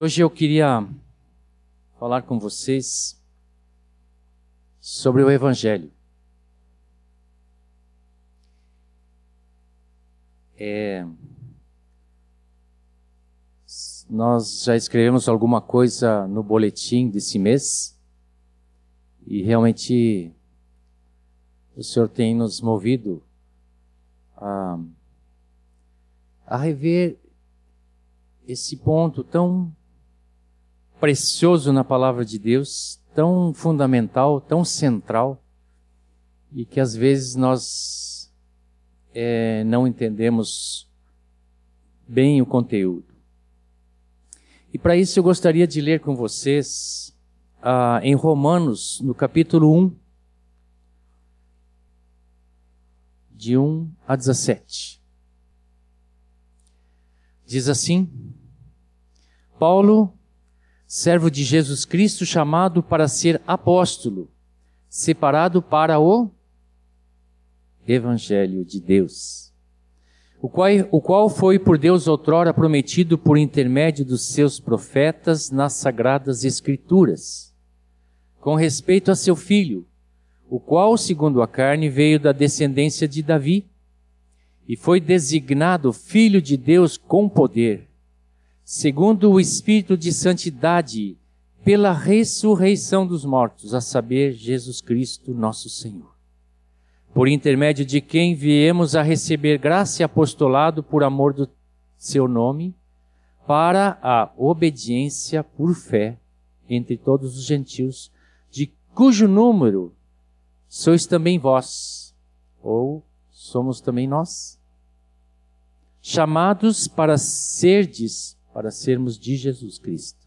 Hoje eu queria falar com vocês sobre o Evangelho. É, nós já escrevemos alguma coisa no boletim desse mês e realmente o Senhor tem nos movido a, a rever esse ponto tão precioso na palavra de Deus, tão fundamental, tão central, e que às vezes nós é, não entendemos bem o conteúdo. E para isso eu gostaria de ler com vocês ah, em Romanos, no capítulo 1, de 1 a 17. Diz assim: Paulo, servo de Jesus Cristo, chamado para ser apóstolo, separado para o Evangelho de Deus, o qual, o qual foi por Deus outrora prometido por intermédio dos seus profetas nas sagradas Escrituras, com respeito a seu filho, o qual, segundo a carne, veio da descendência de Davi, e foi designado Filho de Deus com poder segundo o Espírito de Santidade, pela ressurreição dos mortos, a saber, Jesus Cristo, nosso Senhor. Por intermédio de quem viemos a receber graça e apostolado por amor do seu nome, para a obediência por fé entre todos os gentios, de cujo número sois também vós, ou somos também nós, chamados para serdes para sermos de Jesus Cristo.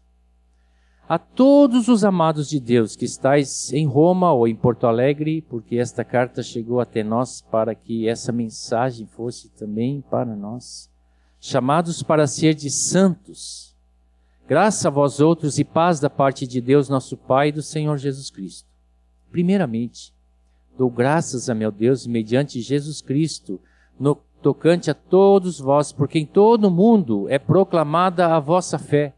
A todos os amados de Deus que estáis em Roma ou em Porto Alegre, porque esta carta chegou até nós para que essa mensagem fosse também para nós, chamados para ser de santos. Graça a vós outros e paz da parte de Deus, nosso Pai e do Senhor Jesus Cristo. Primeiramente, dou graças a meu Deus mediante Jesus Cristo, no tocante a todos vós, porque em todo o mundo é proclamada a vossa fé.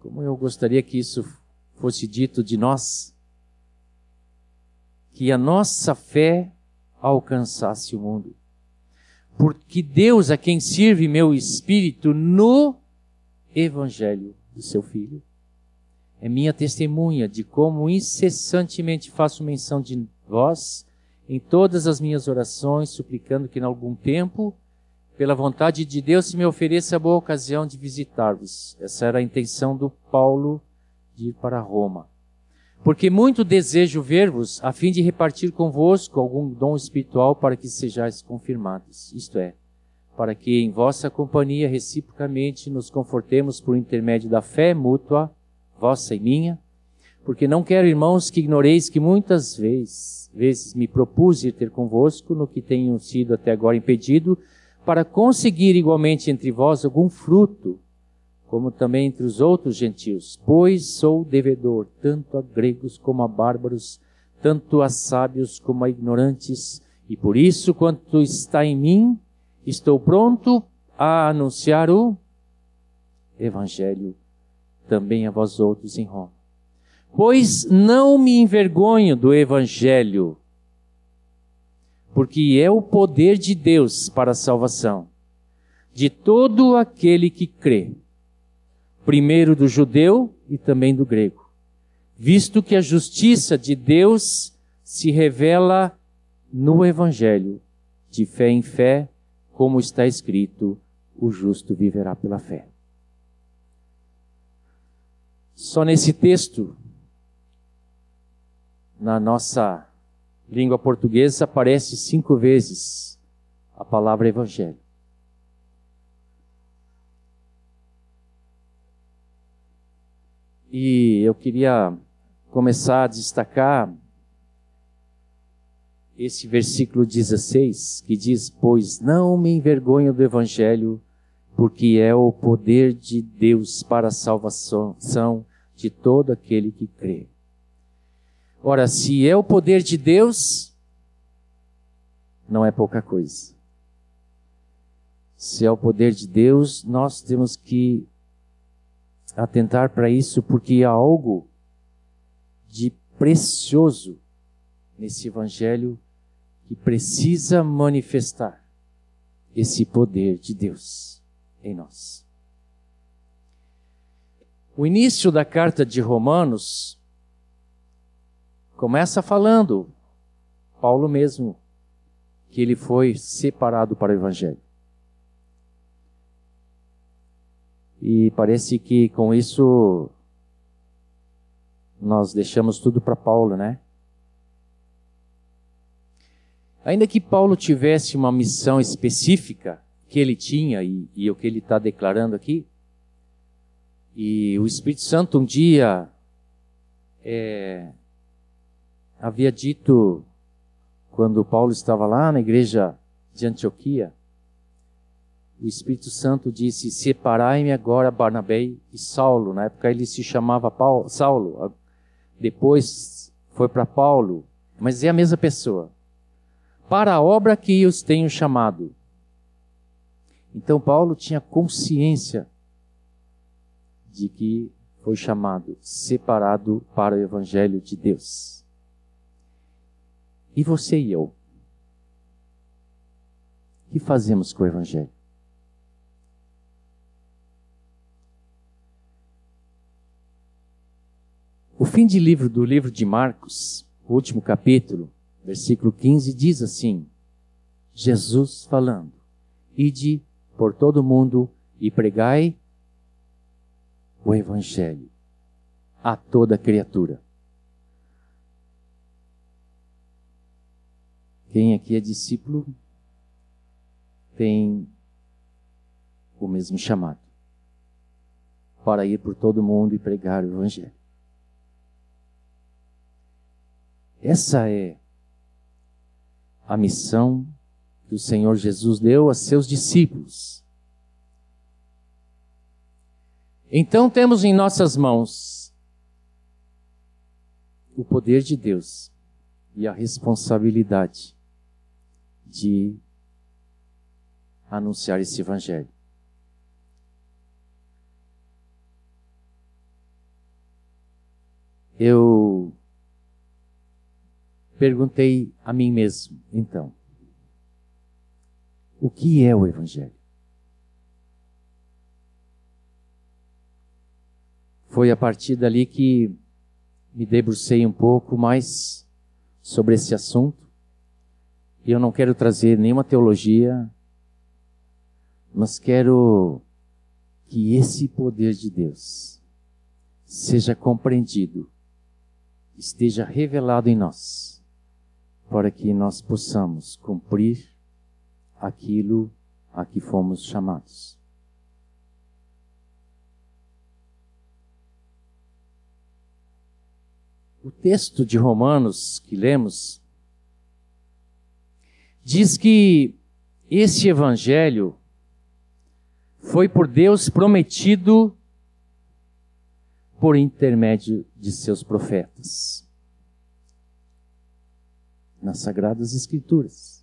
Como eu gostaria que isso fosse dito de nós, que a nossa fé alcançasse o mundo. Porque Deus a quem sirve meu espírito no evangelho do seu filho é minha testemunha de como incessantemente faço menção de vós em todas as minhas orações, suplicando que, em algum tempo, pela vontade de Deus, se me ofereça a boa ocasião de visitar-vos. Essa era a intenção do Paulo de ir para Roma. Porque muito desejo ver-vos, a fim de repartir convosco algum dom espiritual para que sejais confirmados. Isto é, para que em vossa companhia reciprocamente nos confortemos por intermédio da fé mútua, vossa e minha, porque não quero, irmãos, que ignoreis que muitas vezes, vezes me propus ir ter convosco no que tenho sido até agora impedido, para conseguir igualmente entre vós algum fruto, como também entre os outros gentios, pois sou devedor tanto a gregos como a bárbaros, tanto a sábios como a ignorantes, e por isso, quanto está em mim, estou pronto a anunciar o Evangelho também a vós outros em Roma. Pois não me envergonho do Evangelho, porque é o poder de Deus para a salvação de todo aquele que crê, primeiro do judeu e também do grego, visto que a justiça de Deus se revela no Evangelho, de fé em fé, como está escrito: o justo viverá pela fé. Só nesse texto na nossa língua portuguesa aparece cinco vezes a palavra evangelho. E eu queria começar a destacar esse versículo 16, que diz: Pois não me envergonho do Evangelho, porque é o poder de Deus para a salvação de todo aquele que crê. Ora, se é o poder de Deus, não é pouca coisa. se é o poder de Deus, nós temos que atentar para isso, porque há algo de precioso nesse Evangelho que precisa manifestar esse poder de Deus em nós. O início da carta de Romanos começa falando, Paulo mesmo, que ele foi separado para o Evangelho. E parece que com isso nós deixamos tudo para Paulo, né? Ainda que Paulo tivesse uma missão específica que ele tinha e, e o que ele está declarando aqui, e o Espírito Santo um dia é, havia dito, quando Paulo estava lá na igreja de Antioquia, o Espírito Santo disse: Separai-me agora Barnabé e Saulo. Na época ele se chamava Paulo, Saulo, depois foi para Paulo, mas é a mesma pessoa. Para a obra que os tenho chamado. Então Paulo tinha consciência de que foi chamado, separado para o Evangelho de Deus. E você e eu? O que fazemos com o Evangelho? O fim de livro do livro de Marcos, o último capítulo, versículo 15, diz assim: Jesus falando: Ide por todo o mundo e pregai o Evangelho a toda criatura. Quem aqui é discípulo tem o mesmo chamado para ir por todo mundo e pregar o Evangelho. Essa é a missão que o Senhor Jesus deu a seus discípulos. Então temos em nossas mãos o poder de Deus e a responsabilidade de anunciar esse Evangelho. Eu perguntei a mim mesmo, então, o que é o Evangelho? Foi a partir dali que me debrucei um pouco mais sobre esse assunto. E eu não quero trazer nenhuma teologia, mas quero que esse poder de Deus seja compreendido, esteja revelado em nós para que nós possamos cumprir aquilo a que fomos chamados. O texto de Romanos que lemos diz que esse evangelho foi por Deus prometido por intermédio de seus profetas nas Sagradas Escrituras.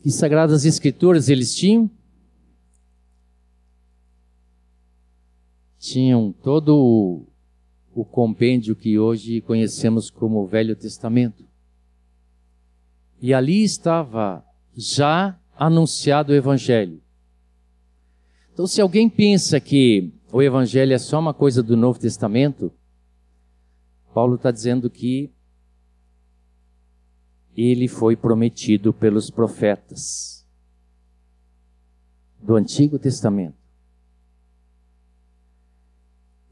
Que Sagradas Escrituras eles tinham? Tinham todo o, o compêndio que hoje conhecemos como o Velho Testamento. E ali estava já anunciado o Evangelho. Então, se alguém pensa que o Evangelho é só uma coisa do Novo Testamento, Paulo está dizendo que ele foi prometido pelos profetas do Antigo Testamento.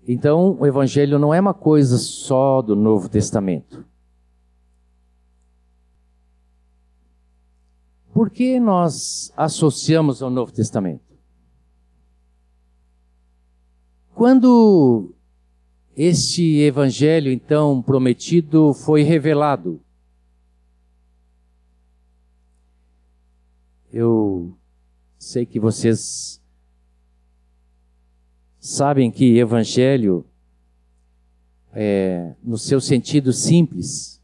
Então, o Evangelho não é uma coisa só do Novo Testamento. Por que nós associamos ao Novo Testamento? Quando este Evangelho, então, prometido, foi revelado, Eu sei que vocês sabem que evangelho, é, no seu sentido simples,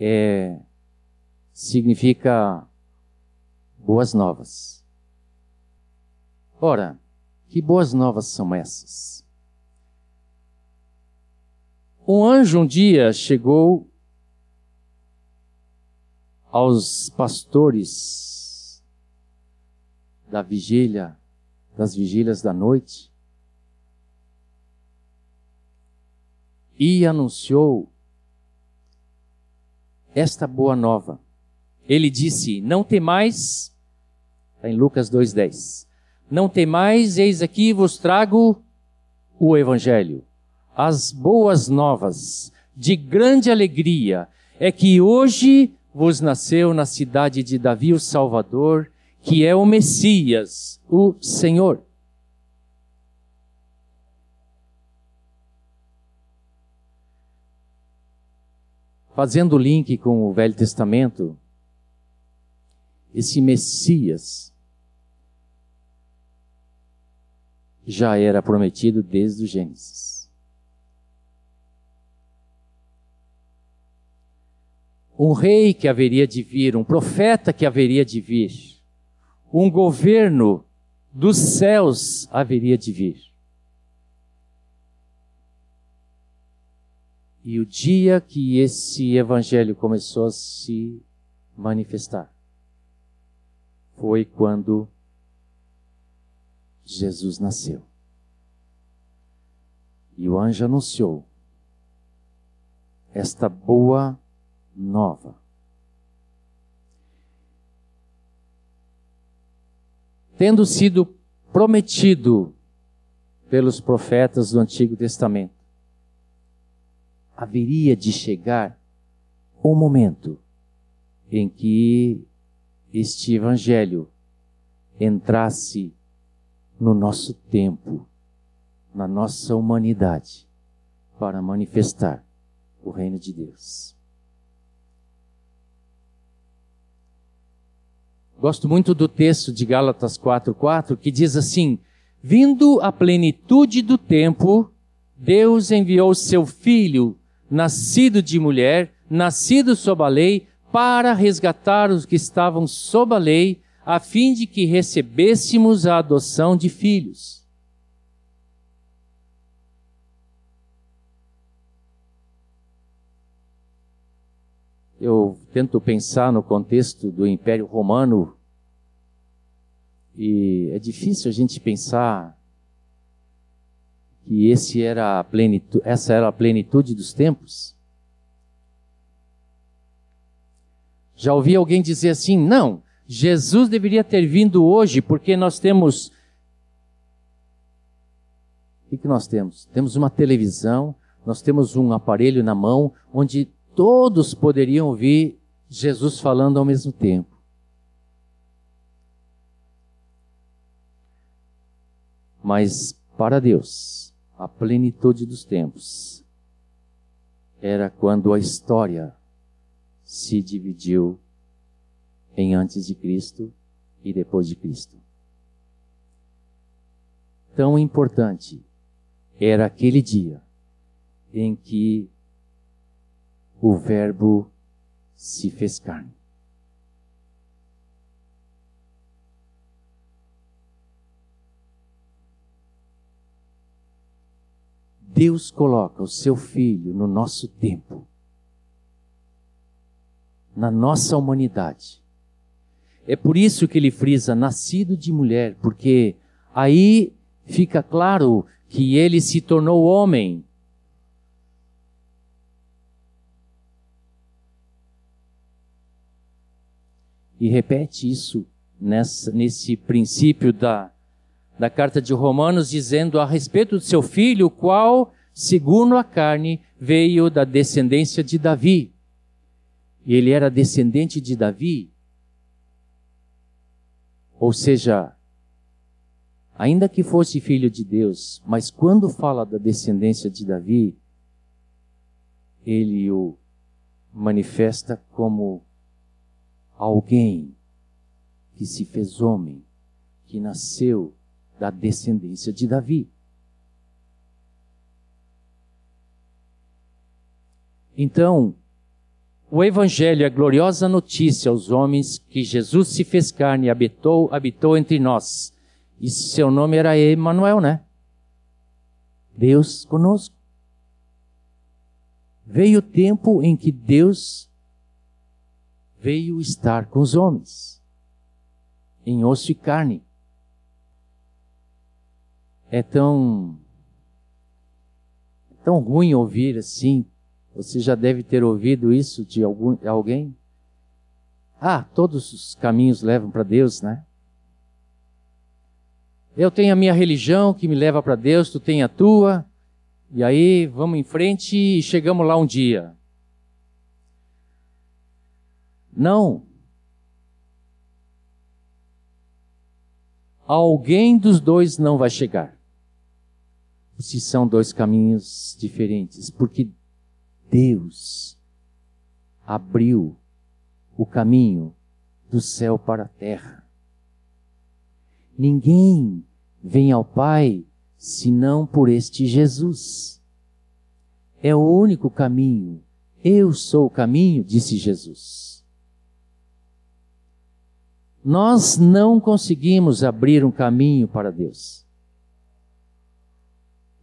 é, significa boas novas. Ora, que boas novas são essas? Um anjo um dia chegou aos pastores da vigília, das vigílias da noite, e anunciou esta boa nova. Ele disse: Não temais, está em Lucas 2,10. Não temais, eis aqui vos trago o Evangelho, as boas novas, de grande alegria, é que hoje vos nasceu na cidade de Davi o Salvador, que é o Messias, o Senhor. Fazendo o link com o Velho Testamento, esse Messias já era prometido desde o Gênesis. um rei que haveria de vir, um profeta que haveria de vir, um governo dos céus haveria de vir. E o dia que esse evangelho começou a se manifestar foi quando Jesus nasceu. E o anjo anunciou esta boa nova. Tendo sido prometido pelos profetas do Antigo Testamento, haveria de chegar o momento em que este Evangelho entrasse no nosso tempo, na nossa humanidade, para manifestar o reino de Deus. Gosto muito do texto de Gálatas 4:4 que diz assim: Vindo a plenitude do tempo, Deus enviou seu filho, nascido de mulher, nascido sob a lei, para resgatar os que estavam sob a lei, a fim de que recebêssemos a adoção de filhos. eu tento pensar no contexto do Império Romano e é difícil a gente pensar que esse era a plenitude, essa era a plenitude dos tempos. Já ouvi alguém dizer assim: não, Jesus deveria ter vindo hoje porque nós temos. O que, nós temos? Temos uma televisão, nós temos um aparelho na mão onde todos poderiam ouvir Jesus falando ao mesmo tempo. Mas para Deus, a plenitude dos tempos era quando a história se dividiu em antes de Cristo e depois de Cristo. Tão importante era aquele dia em que o Verbo se fez carne. Deus coloca o seu Filho no nosso tempo, na nossa humanidade. É por isso que ele frisa nascido de mulher, porque aí fica claro que ele se tornou homem e repete isso nessa, nesse princípio da, da carta de Romanos, dizendo a respeito do seu filho, qual, segundo a carne, veio da descendência de Davi. E ele era descendente de Davi. Ou seja, ainda que fosse filho de Deus, mas quando fala da descendência de Davi, ele o manifesta como alguém que se fez homem, que nasceu da descendência de Davi. Então, o Evangelho é a gloriosa notícia aos homens que Jesus se fez carne e habitou, habitou entre nós. E seu nome era Emanuel, né? Deus conosco. Veio o tempo em que Deus veio estar com os homens, em osso e carne. É tão tão ruim ouvir assim. Você já deve ter ouvido isso de algum, alguém. Ah, todos os caminhos levam para Deus, né? Eu tenho a minha religião que me leva para Deus, tu tem a tua. E aí vamos em frente e chegamos lá um dia. Não. Alguém dos dois não vai chegar. Se são dois caminhos diferentes, porque Deus abriu o caminho do céu para a terra. Ninguém vem ao Pai senão por este Jesus. É o único caminho. Eu sou o caminho, disse Jesus. Nós não conseguimos abrir um caminho para Deus.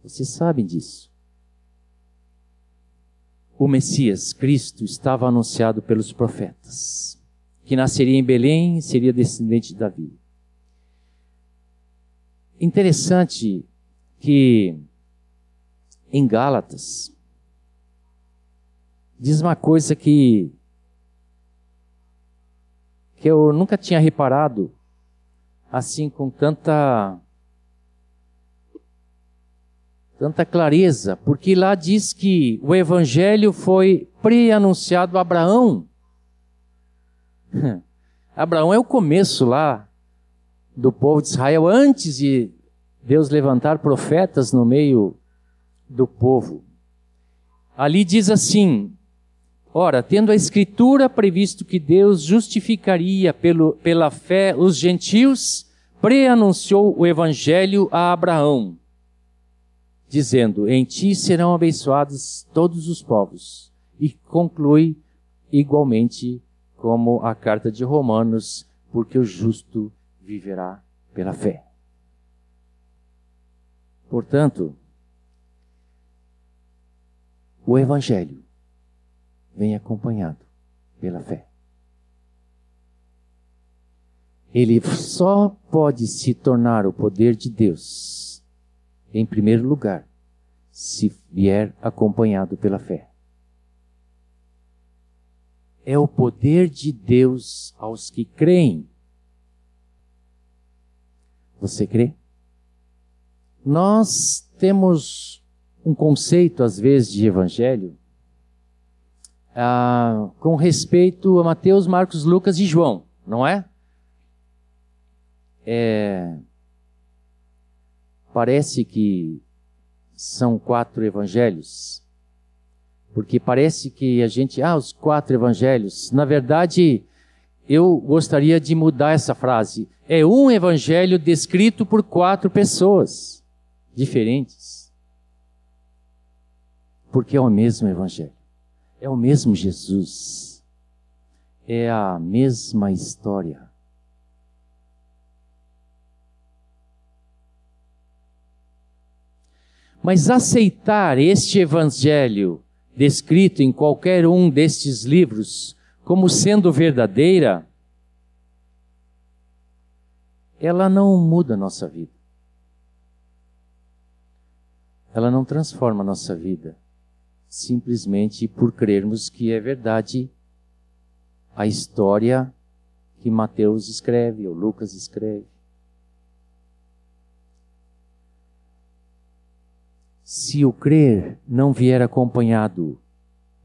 Vocês sabem disso. O Messias, Cristo, estava anunciado pelos profetas, que nasceria em Belém e seria descendente de Davi. Interessante que em Gálatas diz uma coisa que que eu nunca tinha reparado assim com tanta tanta clareza, porque lá diz que o evangelho foi pré-anunciado a Abraão. Abraão é o começo lá do povo de Israel antes de Deus levantar profetas no meio do povo. Ali diz assim: Ora, tendo a Escritura previsto que Deus justificaria pelo, pela fé os gentios, preanunciou o Evangelho a Abraão, dizendo: Em ti serão abençoados todos os povos. E conclui igualmente como a carta de Romanos, porque o justo viverá pela fé. Portanto, o Evangelho vem acompanhado pela fé. Ele só pode se tornar o poder de Deus, em primeiro lugar, se vier acompanhado pela fé. É o poder de Deus aos que creem. Você crê? Nós temos um conceito, às vezes, de evangelho ah, com respeito a Mateus, Marcos, Lucas e João, não é? é? Parece que são quatro evangelhos, porque parece que a gente, ah, os quatro evangelhos. Na verdade, eu gostaria de mudar essa frase. É um evangelho descrito por quatro pessoas diferentes. Porque é o mesmo Evangelho. É o mesmo Jesus. É a mesma história. Mas aceitar este Evangelho descrito em qualquer um destes livros como sendo verdadeira, ela não muda a nossa vida ela não transforma a nossa vida simplesmente por crermos que é verdade a história que Mateus escreve ou Lucas escreve. Se o crer não vier acompanhado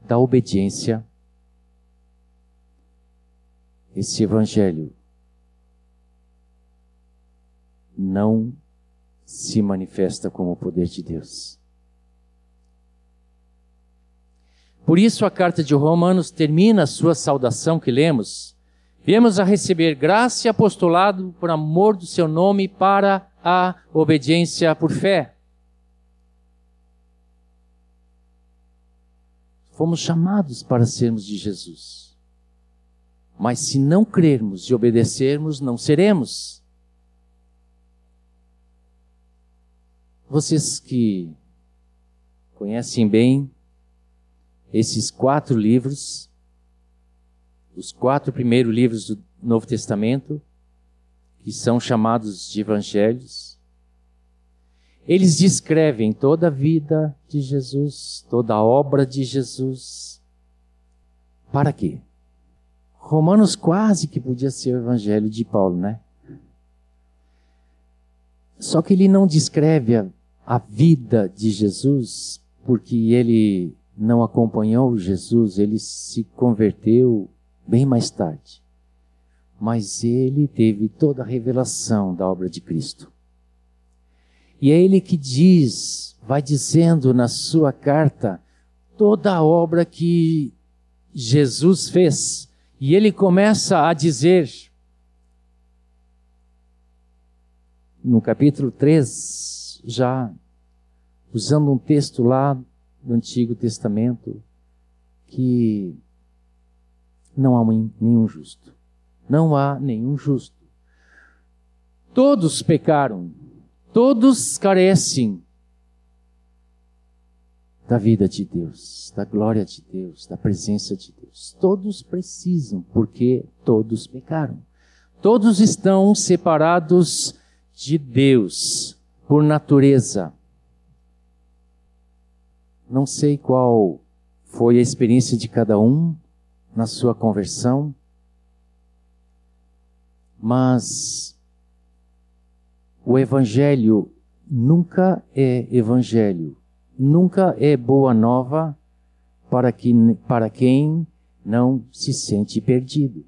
da obediência, esse evangelho não se manifesta como o poder de Deus. Por isso a carta de Romanos termina a sua saudação que lemos. Viemos a receber graça e apostolado por amor do seu nome para a obediência por fé. Fomos chamados para sermos de Jesus. Mas se não crermos e obedecermos, não seremos. Vocês que conhecem bem esses quatro livros, os quatro primeiros livros do Novo Testamento, que são chamados de evangelhos, eles descrevem toda a vida de Jesus, toda a obra de Jesus. Para quê? Romanos quase que podia ser o evangelho de Paulo, né? Só que ele não descreve a, a vida de Jesus porque ele não acompanhou Jesus, ele se converteu bem mais tarde. Mas ele teve toda a revelação da obra de Cristo. E é ele que diz, vai dizendo na sua carta, toda a obra que Jesus fez. E ele começa a dizer, no capítulo 3, já usando um texto lá do Antigo Testamento, que não há nenhum justo. Não há nenhum justo. Todos pecaram, todos carecem da vida de Deus, da glória de Deus, da presença de Deus. Todos precisam, porque todos pecaram. Todos estão separados de Deus por natureza. Não sei qual foi a experiência de cada um na sua conversão, mas o Evangelho nunca é Evangelho, nunca é boa nova para, que, para quem não se sente perdido.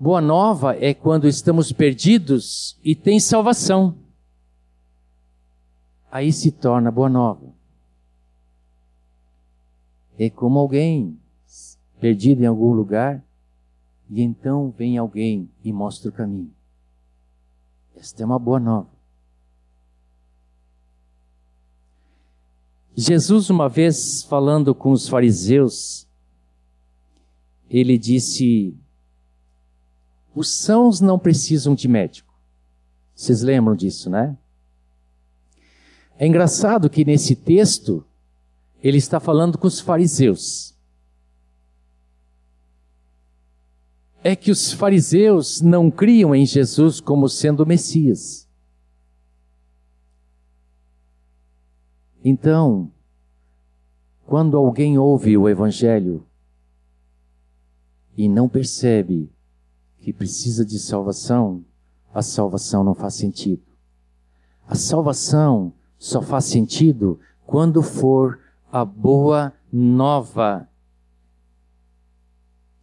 Boa nova é quando estamos perdidos e tem salvação. Aí se torna boa nova. É como alguém perdido em algum lugar e então vem alguém e mostra o caminho. Esta é uma boa nova. Jesus, uma vez falando com os fariseus, ele disse: os sãos não precisam de médico. Vocês lembram disso, né? É engraçado que nesse texto ele está falando com os fariseus. É que os fariseus não criam em Jesus como sendo o Messias. Então, quando alguém ouve o Evangelho e não percebe que precisa de salvação, a salvação não faz sentido. A salvação só faz sentido quando for a boa nova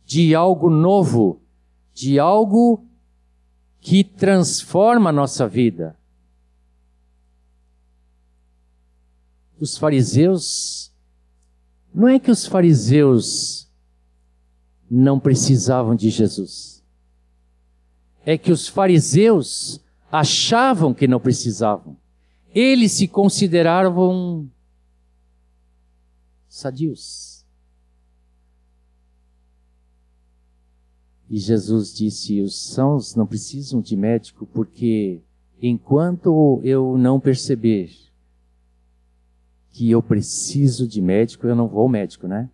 de algo novo, de algo que transforma a nossa vida. Os fariseus, não é que os fariseus não precisavam de Jesus é que os fariseus achavam que não precisavam. Eles se consideravam sadios. E Jesus disse: os sãos não precisam de médico, porque enquanto eu não perceber que eu preciso de médico, eu não vou ao médico, né?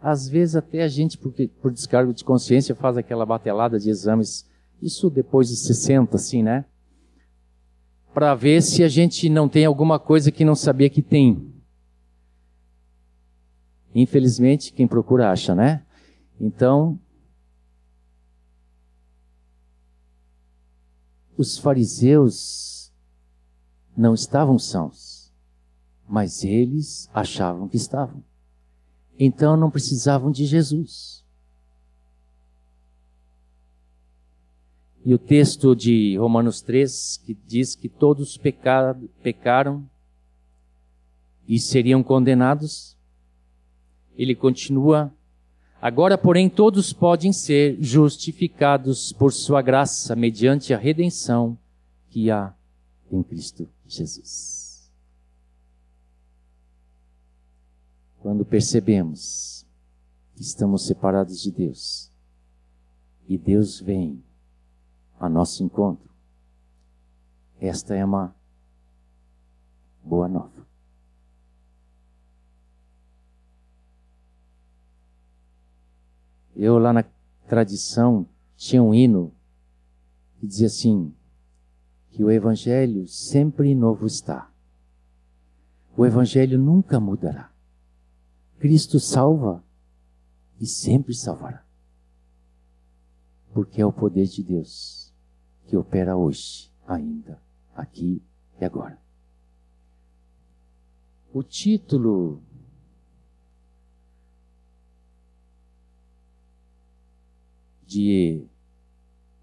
Às vezes até a gente, porque, por descargo de consciência, faz aquela batelada de exames, isso depois de 60, assim, né? Para ver se a gente não tem alguma coisa que não sabia que tem. Infelizmente, quem procura acha, né? Então, os fariseus não estavam sãos, mas eles achavam que estavam. Então não precisavam de Jesus. E o texto de Romanos 3, que diz que todos pecaram, e seriam condenados, ele continua: Agora, porém, todos podem ser justificados por sua graça, mediante a redenção que há em Cristo Jesus. quando percebemos que estamos separados de Deus, e Deus vem a nosso encontro. Esta é uma boa nova. Eu lá na tradição tinha um hino que dizia assim: que o Evangelho sempre novo está. O Evangelho nunca mudará. Cristo salva e sempre salvará. Porque é o poder de Deus que opera hoje, ainda, aqui e agora. O título de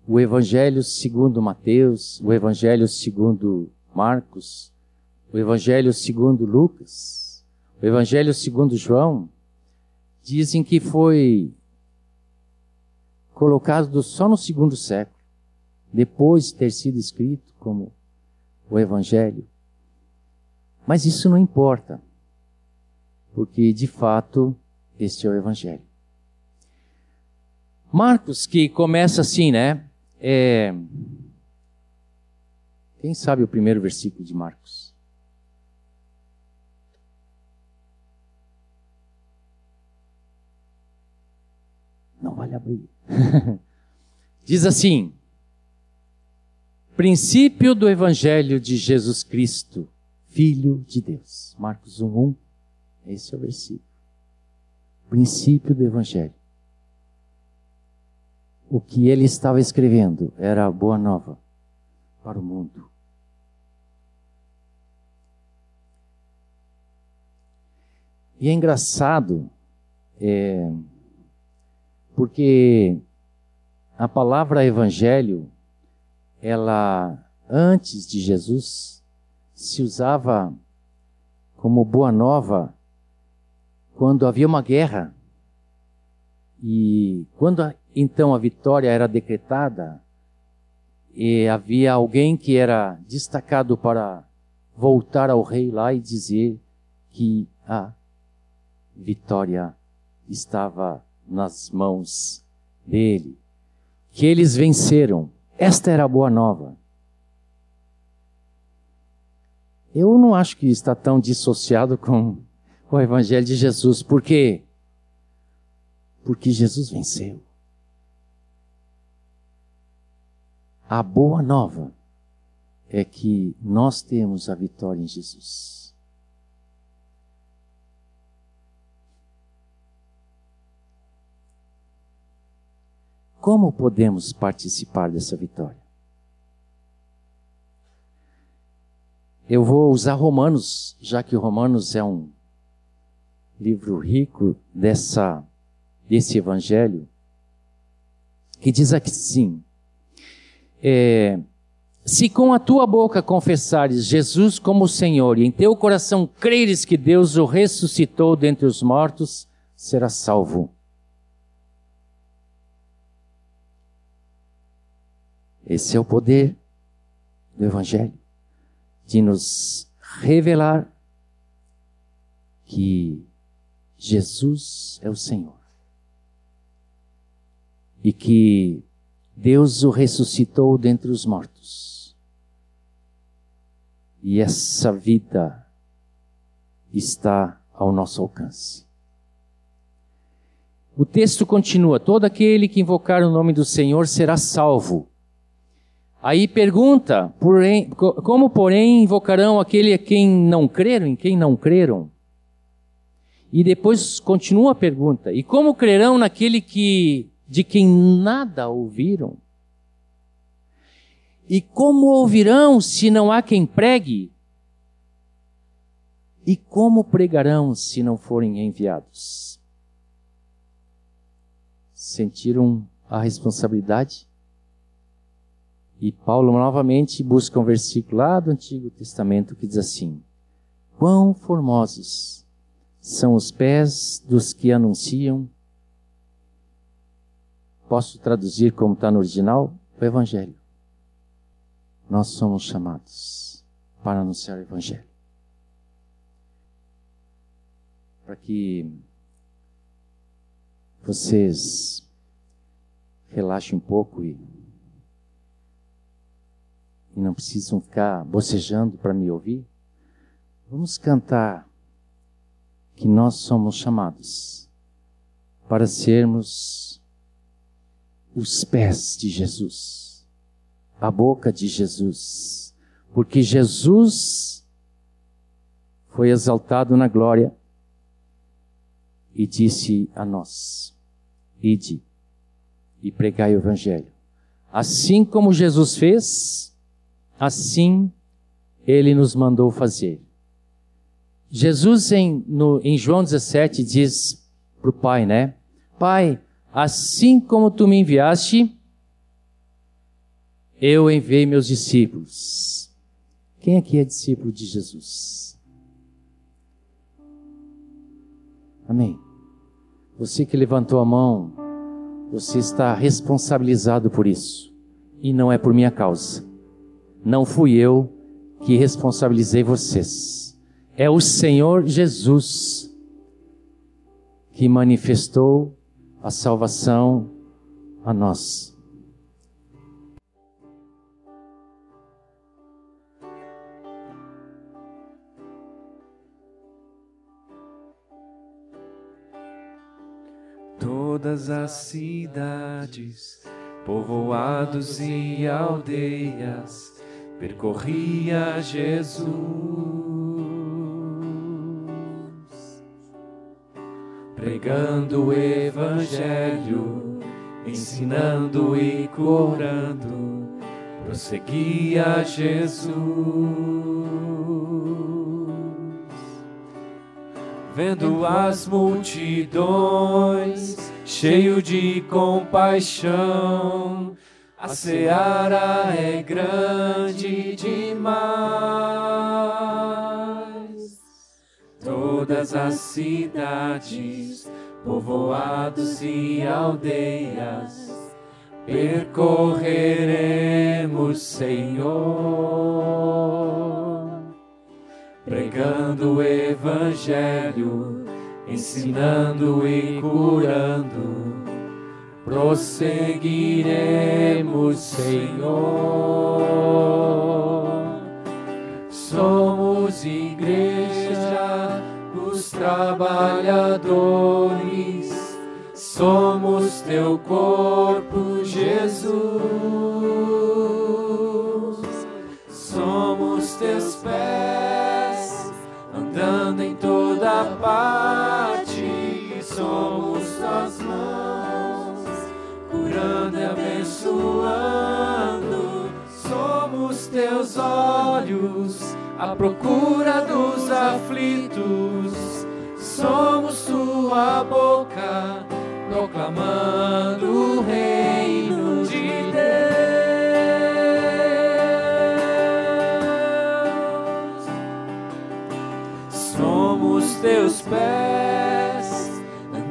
o Evangelho segundo Mateus, o Evangelho segundo Marcos, o Evangelho segundo Lucas, o Evangelho segundo João, dizem que foi colocado só no segundo século, depois de ter sido escrito como o Evangelho. Mas isso não importa, porque de fato este é o Evangelho. Marcos, que começa assim, né? É... Quem sabe o primeiro versículo de Marcos? Não vale abrir. Diz assim: Princípio do Evangelho de Jesus Cristo, Filho de Deus. Marcos 1, 1. Esse é o versículo. Princípio do Evangelho o que ele estava escrevendo era a boa nova para o mundo. E é engraçado, é, porque a palavra evangelho, ela, antes de Jesus, se usava como boa nova quando havia uma guerra. E quando então a vitória era decretada e havia alguém que era destacado para voltar ao rei lá e dizer que a vitória estava nas mãos dele, que eles venceram. Esta era a boa nova. Eu não acho que está tão dissociado com o evangelho de Jesus, por quê? Porque Jesus venceu. A boa nova é que nós temos a vitória em Jesus. Como podemos participar dessa vitória? Eu vou usar Romanos, já que Romanos é um livro rico dessa desse evangelho, que diz assim: é, se com a tua boca confessares Jesus como Senhor e em teu coração creres que Deus o ressuscitou dentre os mortos, serás salvo. Esse é o poder do Evangelho de nos revelar que Jesus é o Senhor e que Deus o ressuscitou dentre os mortos. E essa vida está ao nosso alcance. O texto continua: todo aquele que invocar o nome do Senhor será salvo. Aí pergunta: porém, como, porém, invocarão aquele a quem não creram, em quem não creram? E depois continua a pergunta: e como crerão naquele que de quem nada ouviram? E como ouvirão se não há quem pregue? E como pregarão se não forem enviados? Sentiram a responsabilidade? E Paulo novamente busca um versículo lá do Antigo Testamento que diz assim: Quão formosos são os pés dos que anunciam Posso traduzir como está no original? O Evangelho. Nós somos chamados para anunciar o Evangelho. Para que vocês relaxe um pouco e, e não precisam ficar bocejando para me ouvir. Vamos cantar que nós somos chamados para sermos os pés de Jesus, a boca de Jesus, porque Jesus foi exaltado na glória e disse a nós: Ide e pregai o Evangelho. Assim como Jesus fez, assim ele nos mandou fazer. Jesus, em, no, em João 17, diz para o Pai, né? Pai, assim como tu me enviaste, eu enviei meus discípulos. Quem aqui é discípulo de Jesus? Amém. Você que levantou a mão, você está responsabilizado por isso. E não é por minha causa. Não fui eu que responsabilizei vocês. É o Senhor Jesus que manifestou a salvação a nós. todas as cidades, povoados e aldeias, percorria Jesus, pregando o Evangelho, ensinando e curando, prosseguia Jesus. Vendo as multidões, cheio de compaixão. A seara é grande demais. Todas as cidades, povoados e aldeias, percorreremos, Senhor, pregando o Evangelho ensinando e curando. Prosseguiremos, Senhor. Somos igreja, trabalhadores, somos teu corpo, Jesus. Somos teus pés, andando em toda parte somos tuas mãos, curando e abençoando. Somos teus olhos, à procura dos aflitos. Somos tua boca, proclamando o reino de Deus. Somos teus pés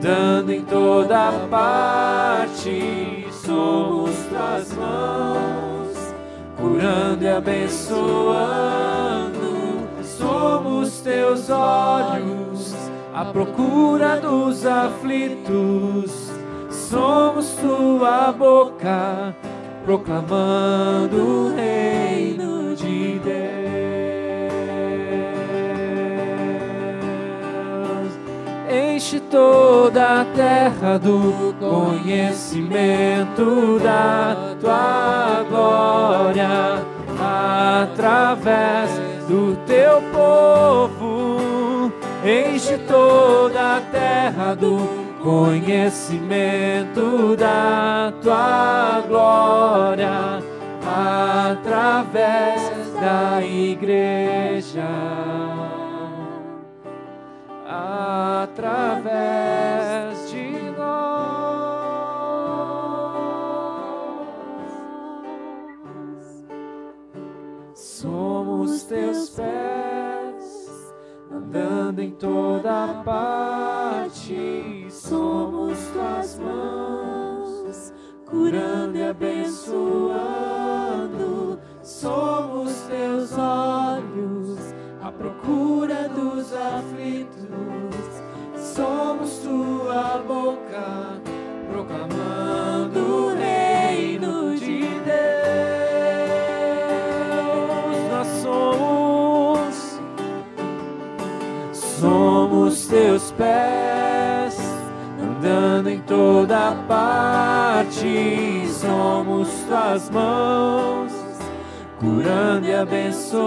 dando em toda parte. Somos tuas mãos, curando e abençoando. Somos teus olhos, à procura dos aflitos. Somos tua boca, proclamando o reino de Deus. enche toda a terra do conhecimento da tua glória, através do teu povo. Enche toda a terra do conhecimento da tua glória, através da igreja através de nós. Somos teus pés, andando em toda parte. Somos tuas mãos, curando e abençoando. Somos teus olhos, à procura dos aflitos somos tua boca, proclamando os teus pés, andando em toda parte, somos tuas mãos, curando e abençoando,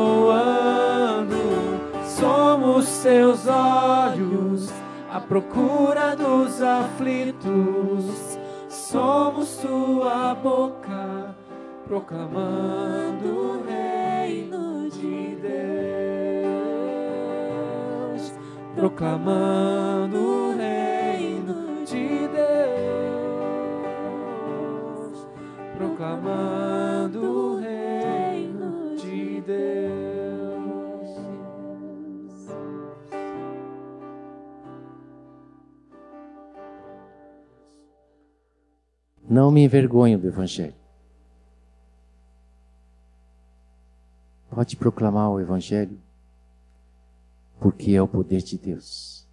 somos teus olhos, à procura dos aflitos, somos tua boca, proclamando o proclamando o reino de Deus, proclamando o reino de Deus. Não me envergonho do Evangelho. Pode proclamar o Evangelho, porque é o poder de Deus.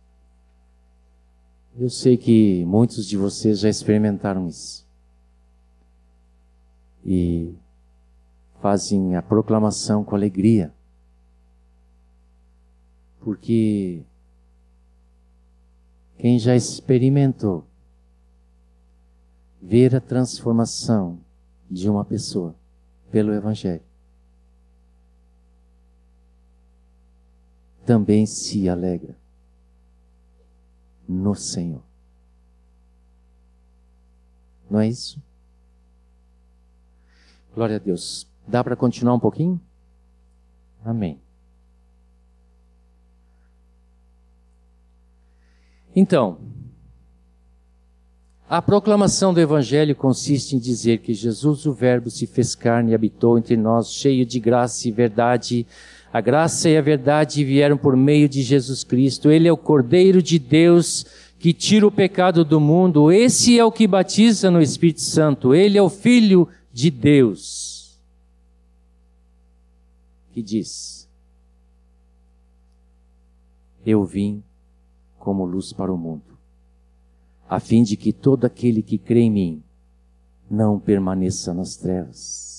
Eu sei que muitos de vocês já experimentaram isso. E fazem a proclamação com alegria. Porque quem já experimentou ver a transformação de uma pessoa pelo Evangelho também se alegra no Senhor. Não é isso? Glória a Deus. Dá para continuar um pouquinho? Amém. Então, a proclamação do Evangelho consiste em dizer que Jesus, o Verbo, se fez carne e habitou entre nós, cheio de graça e verdade a graça e a verdade vieram por meio de Jesus Cristo. Ele é o Cordeiro de Deus que tira o pecado do mundo. Esse é o que batiza no Espírito Santo. Ele é o Filho de Deus. Que diz: Eu vim como luz para o mundo, a fim de que todo aquele que crê em mim não permaneça nas trevas.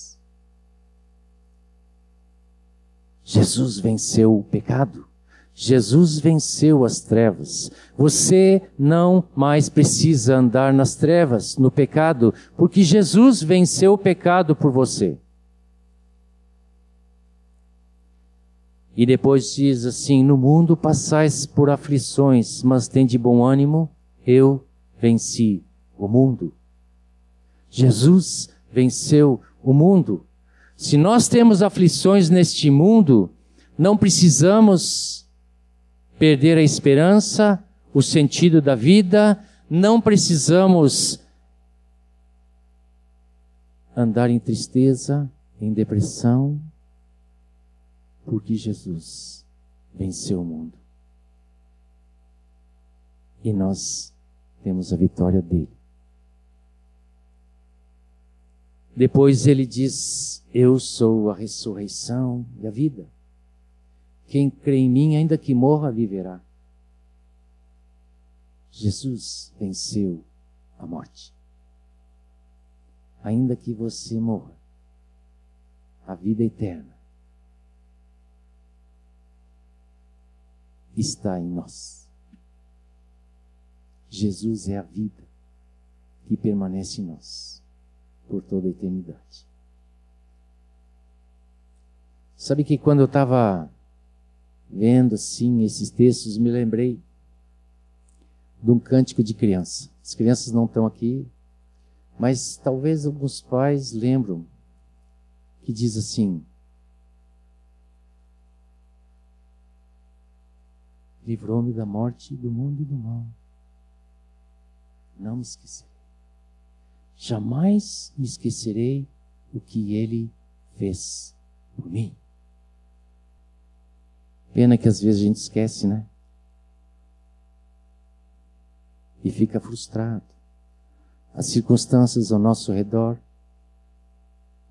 Jesus venceu o pecado. Jesus venceu as trevas. Você não mais precisa andar nas trevas, no pecado, porque Jesus venceu o pecado por você. E depois diz assim: No mundo passais por aflições, mas tem de bom ânimo, eu venci o mundo. Jesus venceu o mundo. Se nós temos aflições neste mundo, não precisamos perder a esperança, o sentido da vida, não precisamos andar em tristeza, em depressão, porque Jesus venceu o mundo. E nós temos a vitória dele. Depois ele diz: Eu sou a ressurreição e a vida. Quem crê em mim, ainda que morra, viverá. Jesus venceu a morte. Ainda que você morra, a vida eterna está em nós. Jesus é a vida que permanece em nós por toda a eternidade. Sabe que quando eu estava vendo assim esses textos, me lembrei de um cântico de criança. As crianças não estão aqui, mas talvez alguns pais lembram que diz assim: Livrou-me da morte, do mundo e do mal. Não me esquecerei. Jamais me esquecerei o que ele fez por mim. Pena que às vezes a gente esquece, né? E fica frustrado. As circunstâncias ao nosso redor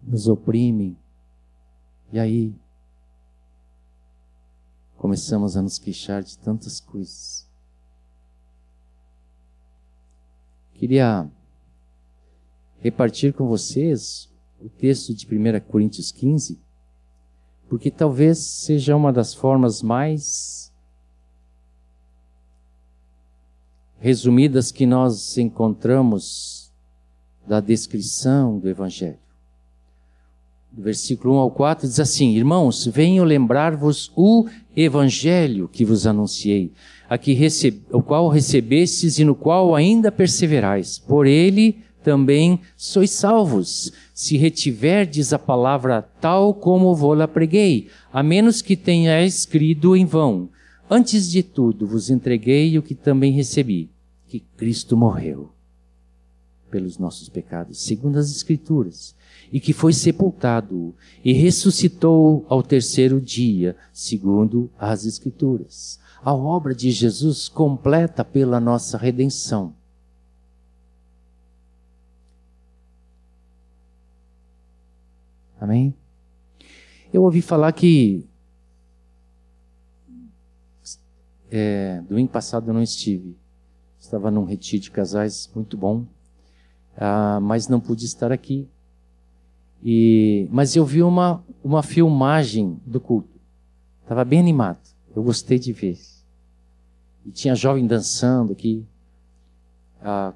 nos oprimem. E aí começamos a nos queixar de tantas coisas. Queria repartir com vocês o texto de 1 Coríntios 15, porque talvez seja uma das formas mais resumidas que nós encontramos da descrição do Evangelho. Do versículo 1 ao 4 diz assim: Irmãos, venho lembrar-vos o Evangelho que vos anunciei, a que recebe, o qual recebestes e no qual ainda perseverais. Por ele também sois salvos, se retiverdes a palavra tal como vou-la preguei, a menos que tenha escrito em vão. Antes de tudo, vos entreguei o que também recebi, que Cristo morreu pelos nossos pecados, segundo as Escrituras, e que foi sepultado e ressuscitou ao terceiro dia, segundo as Escrituras. A obra de Jesus completa pela nossa redenção. Amém? Eu ouvi falar que é, domingo passado eu não estive. Estava num retiro de casais muito bom, ah, mas não pude estar aqui. E, mas eu vi uma, uma filmagem do culto. Estava bem animado. Eu gostei de ver. E tinha jovem dançando aqui. Ah,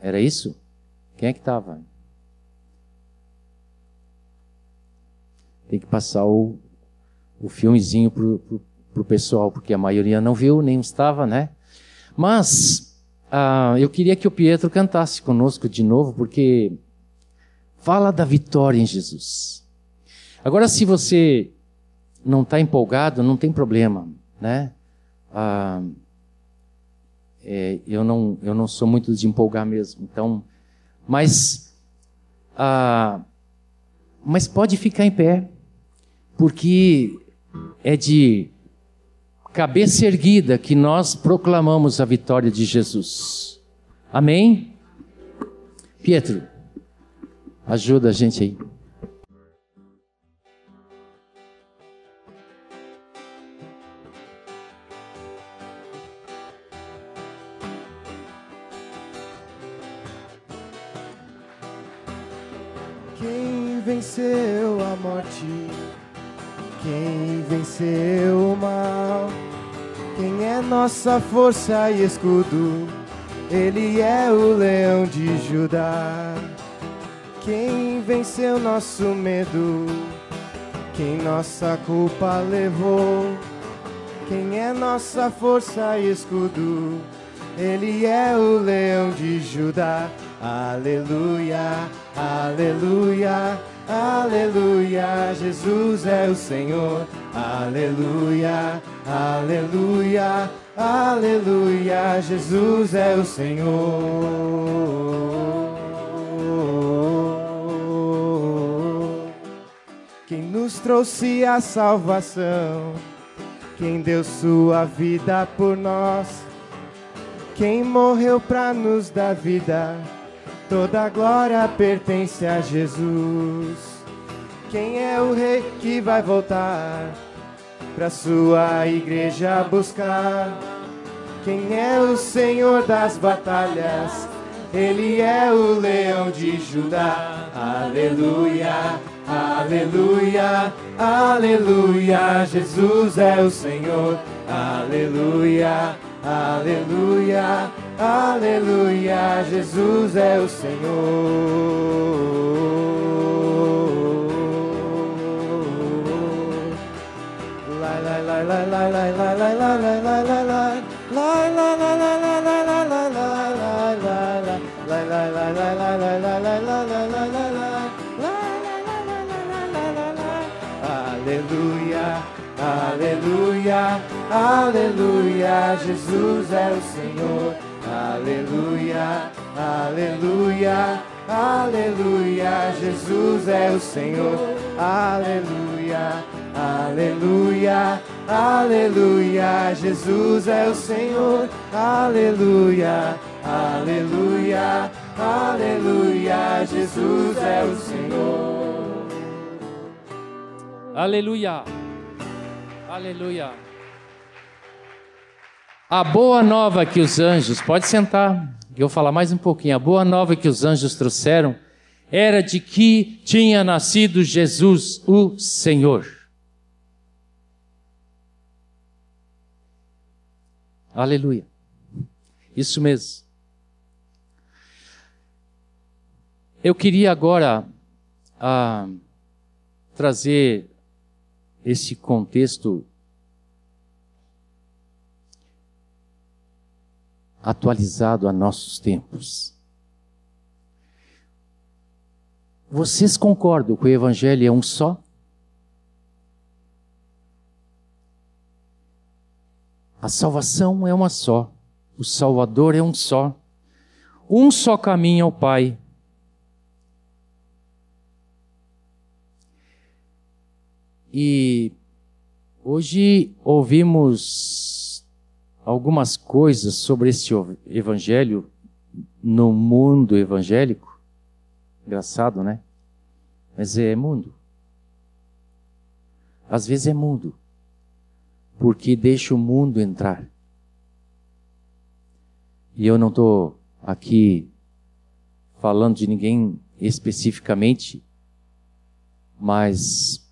era isso? Quem é que estava? Tem que passar o, o filmezinho pro, pro, pro pessoal, porque a maioria não viu, nem estava, né? Mas ah, eu queria que o Pietro cantasse conosco de novo, porque fala da vitória em Jesus. Agora, se você não está empolgado, não tem problema, né? Ah, é, eu não eu não sou muito de empolgar mesmo, então, mas ah, mas pode ficar em pé, porque é de cabeça erguida que nós proclamamos a vitória de Jesus. Amém? Pietro, ajuda a gente aí. Quem venceu a morte? Quem venceu o mal? Quem é nossa força e escudo? Ele é o leão de Judá. Quem venceu nosso medo? Quem nossa culpa levou? Quem é nossa força e escudo? Ele é o leão de Judá. Aleluia, aleluia, aleluia. Jesus é o Senhor. Aleluia, aleluia, aleluia. Jesus é o Senhor. Quem nos trouxe a salvação, quem deu sua vida por nós, quem morreu para nos dar vida, toda glória pertence a Jesus. Quem é o rei que vai voltar para sua igreja buscar? Quem é o Senhor das batalhas? Ele é o leão de Judá. Aleluia, aleluia, aleluia. Jesus é o Senhor. Aleluia, aleluia, aleluia. Jesus é o Senhor. Lai, lai, lai, lai, lai, lai, lai, lai, lai, lai, lai, lai, lai. Lai, lai, lai. Aleluia, aleluia, aleluia. Jesus é o Senhor. Aleluia, aleluia, aleluia. Jesus é o Senhor. Aleluia, aleluia, aleluia. Jesus é o Senhor. Aleluia, aleluia, aleluia. Jesus é o Senhor. Aleluia. Aleluia. A boa nova que os anjos, pode sentar, que eu vou falar mais um pouquinho. A boa nova que os anjos trouxeram era de que tinha nascido Jesus, o Senhor. Aleluia. Isso mesmo. Eu queria agora ah, trazer esse contexto atualizado a nossos tempos. Vocês concordam que o Evangelho é um só? A salvação é uma só. O Salvador é um só. Um só caminho ao Pai. E hoje ouvimos algumas coisas sobre esse evangelho no mundo evangélico. Engraçado, né? Mas é mundo. Às vezes é mundo. Porque deixa o mundo entrar. E eu não estou aqui falando de ninguém especificamente, mas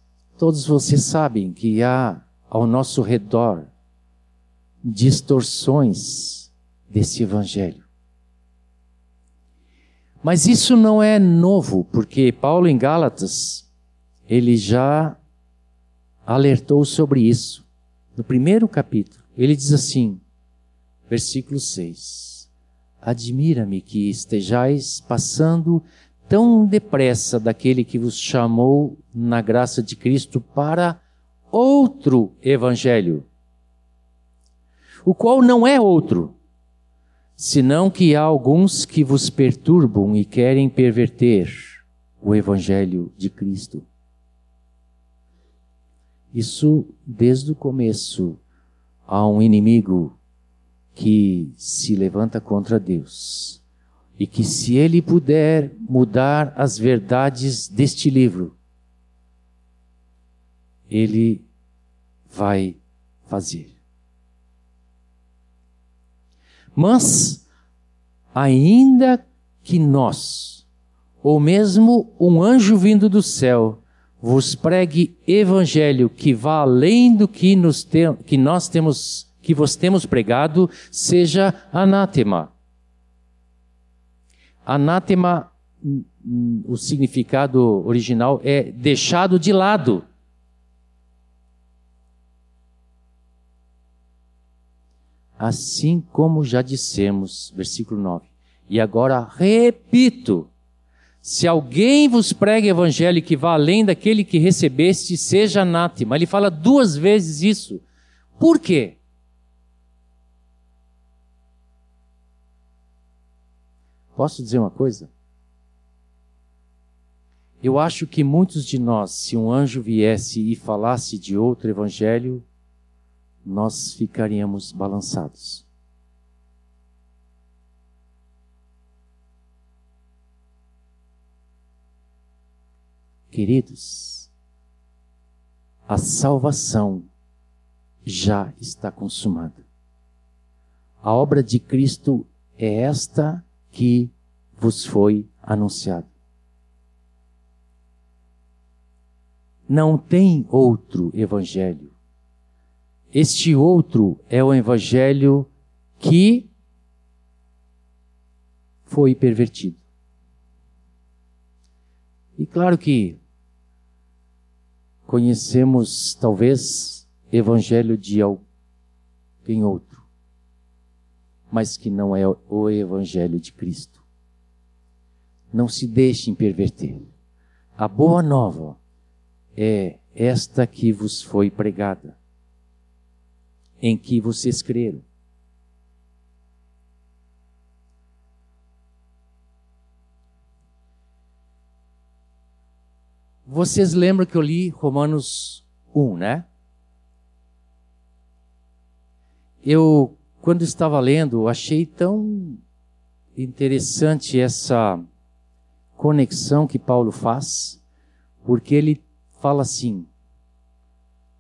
Todos vocês sabem que há ao nosso redor distorções desse evangelho. Mas isso não é novo, porque Paulo em Gálatas, ele já alertou sobre isso. No primeiro capítulo, ele diz assim, versículo 6: Admira-me que estejais passando tão depressa daquele que vos chamou na graça de Cristo para outro evangelho, o qual não é outro, senão que há alguns que vos perturbam e querem perverter o evangelho de Cristo. Isso desde o começo há um inimigo que se levanta contra Deus e que se ele puder mudar as verdades deste livro, ele vai fazer. Mas, ainda que nós, ou mesmo um anjo vindo do céu, vos pregue evangelho que vá além do que, nos te, que nós temos, que vos temos pregado, seja anátema. Anátema, o significado original é deixado de lado. Assim como já dissemos, versículo 9. E agora repito: se alguém vos prega evangelho que vá além daquele que recebeste, seja anátema. Ele fala duas vezes isso. Por quê? Posso dizer uma coisa? Eu acho que muitos de nós, se um anjo viesse e falasse de outro evangelho, nós ficaríamos balançados. Queridos, a salvação já está consumada. A obra de Cristo é esta que vos foi anunciado. Não tem outro evangelho. Este outro é o evangelho que foi pervertido. E claro que conhecemos talvez evangelho de alguém outro mas que não é o Evangelho de Cristo. Não se deixem perverter. A boa nova é esta que vos foi pregada, em que vocês creram. Vocês lembram que eu li Romanos 1, né? Eu quando estava lendo, achei tão interessante essa conexão que Paulo faz, porque ele fala assim: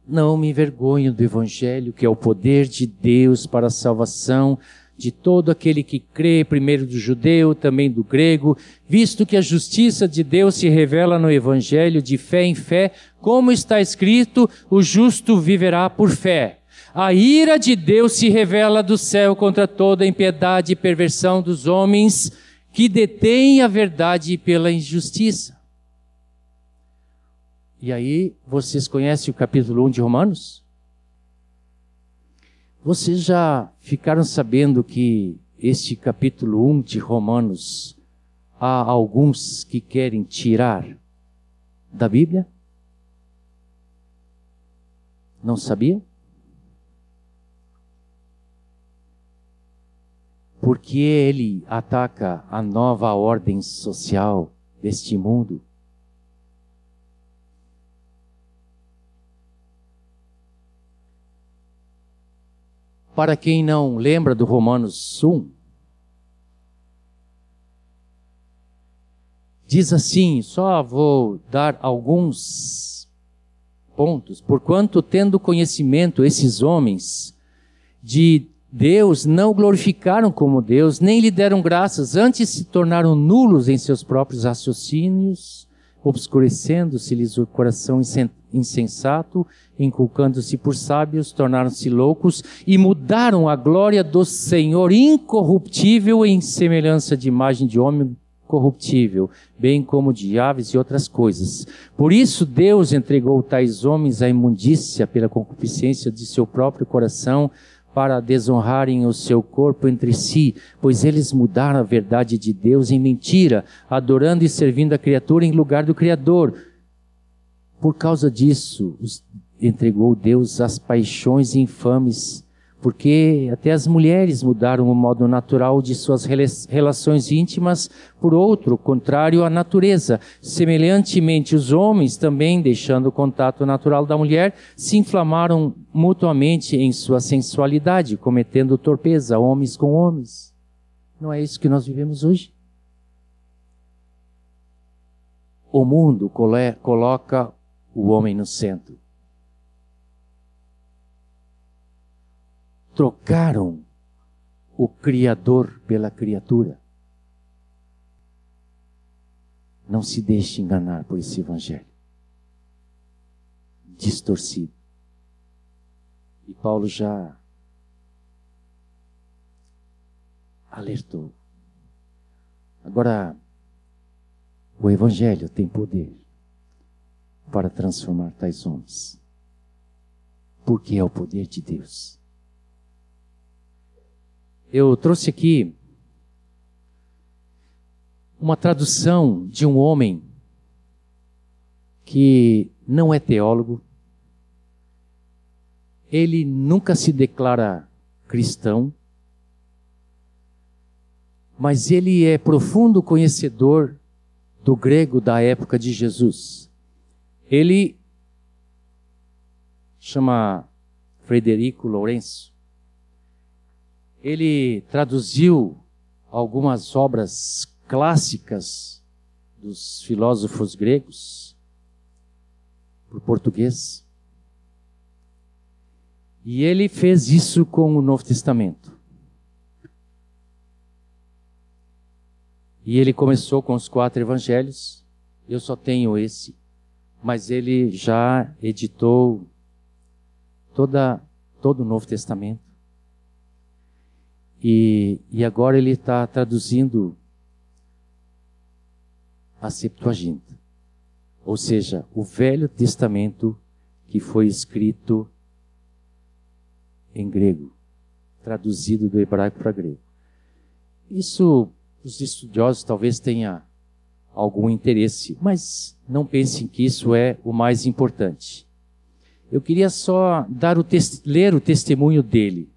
Não me envergonho do Evangelho, que é o poder de Deus para a salvação de todo aquele que crê, primeiro do judeu, também do grego, visto que a justiça de Deus se revela no Evangelho de fé em fé, como está escrito: o justo viverá por fé. A ira de Deus se revela do céu contra toda a impiedade e perversão dos homens que detêm a verdade pela injustiça. E aí, vocês conhecem o capítulo 1 de Romanos? Vocês já ficaram sabendo que este capítulo 1 de Romanos há alguns que querem tirar da Bíblia? Não sabia? Porque ele ataca a nova ordem social deste mundo. Para quem não lembra do Romanos 1, diz assim: só vou dar alguns pontos. Porquanto, tendo conhecimento, esses homens de Deus não glorificaram como Deus, nem lhe deram graças, antes se tornaram nulos em seus próprios raciocínios, obscurecendo-se-lhes o coração insensato, inculcando-se por sábios, tornaram-se loucos e mudaram a glória do Senhor incorruptível em semelhança de imagem de homem corruptível, bem como de aves e outras coisas. Por isso Deus entregou tais homens à imundícia pela concupiscência de seu próprio coração, para desonrarem o seu corpo entre si, pois eles mudaram a verdade de Deus em mentira, adorando e servindo a criatura em lugar do Criador. Por causa disso, entregou Deus às paixões infames porque até as mulheres mudaram o modo natural de suas relações íntimas por outro, contrário à natureza. Semelhantemente, os homens também, deixando o contato natural da mulher, se inflamaram mutuamente em sua sensualidade, cometendo torpeza, homens com homens. Não é isso que nós vivemos hoje? O mundo coloca o homem no centro. Trocaram o Criador pela criatura. Não se deixe enganar por esse evangelho distorcido. E Paulo já alertou. Agora, o evangelho tem poder para transformar tais homens. Porque é o poder de Deus. Eu trouxe aqui uma tradução de um homem que não é teólogo, ele nunca se declara cristão, mas ele é profundo conhecedor do grego da época de Jesus. Ele chama Frederico Lourenço ele traduziu algumas obras clássicas dos filósofos gregos para o português. E ele fez isso com o Novo Testamento. E ele começou com os quatro evangelhos. Eu só tenho esse, mas ele já editou toda, todo o Novo Testamento. E, e agora ele está traduzindo a Septuaginta, ou seja, o Velho Testamento que foi escrito em grego, traduzido do hebraico para grego. Isso os estudiosos talvez tenha algum interesse, mas não pensem que isso é o mais importante. Eu queria só dar o ler o testemunho dele.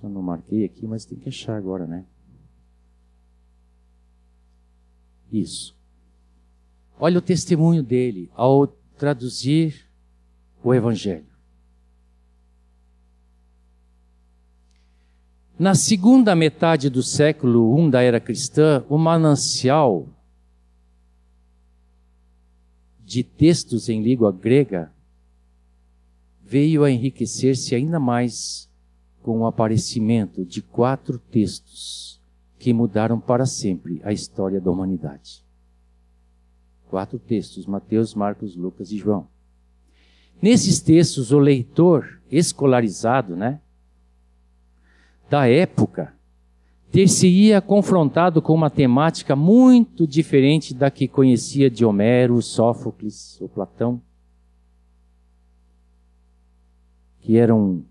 Só não marquei aqui, mas tem que achar agora, né? Isso. Olha o testemunho dele ao traduzir o Evangelho. Na segunda metade do século I da era cristã, o manancial de textos em língua grega veio a enriquecer-se ainda mais com o aparecimento de quatro textos que mudaram para sempre a história da humanidade. Quatro textos: Mateus, Marcos, Lucas e João. Nesses textos, o leitor escolarizado, né, da época, ter-se-ia confrontado com uma temática muito diferente da que conhecia de Homero, Sófocles ou Platão, que eram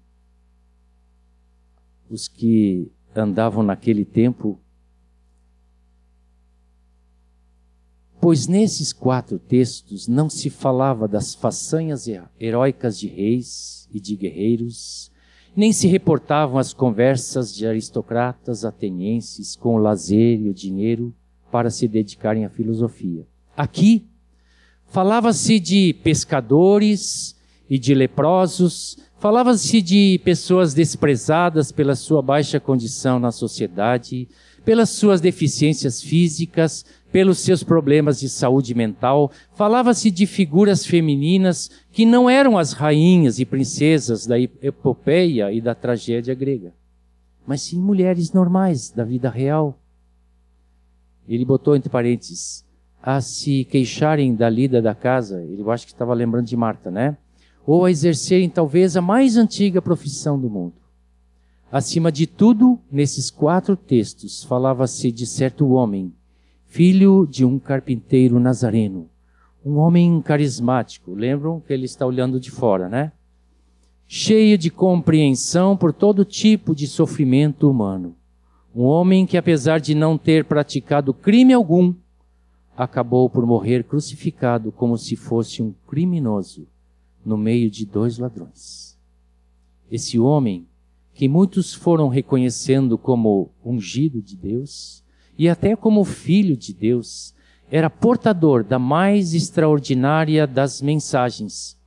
os que andavam naquele tempo. Pois nesses quatro textos não se falava das façanhas heróicas de reis e de guerreiros, nem se reportavam as conversas de aristocratas atenienses com o lazer e o dinheiro para se dedicarem à filosofia. Aqui, falava-se de pescadores e de leprosos, falava-se de pessoas desprezadas pela sua baixa condição na sociedade, pelas suas deficiências físicas, pelos seus problemas de saúde mental, falava-se de figuras femininas que não eram as rainhas e princesas da epopeia e da tragédia grega, mas sim mulheres normais da vida real. Ele botou entre parênteses, a se queixarem da lida da casa, ele eu acho que estava lembrando de Marta, né? Ou a exercerem talvez a mais antiga profissão do mundo. Acima de tudo, nesses quatro textos, falava-se de certo homem, filho de um carpinteiro nazareno, um homem carismático. Lembram que ele está olhando de fora, né? Cheio de compreensão por todo tipo de sofrimento humano. Um homem que, apesar de não ter praticado crime algum, acabou por morrer crucificado como se fosse um criminoso no meio de dois ladrões. Esse homem que muitos foram reconhecendo como ungido de Deus e até como filho de Deus, era portador da mais extraordinária das mensagens,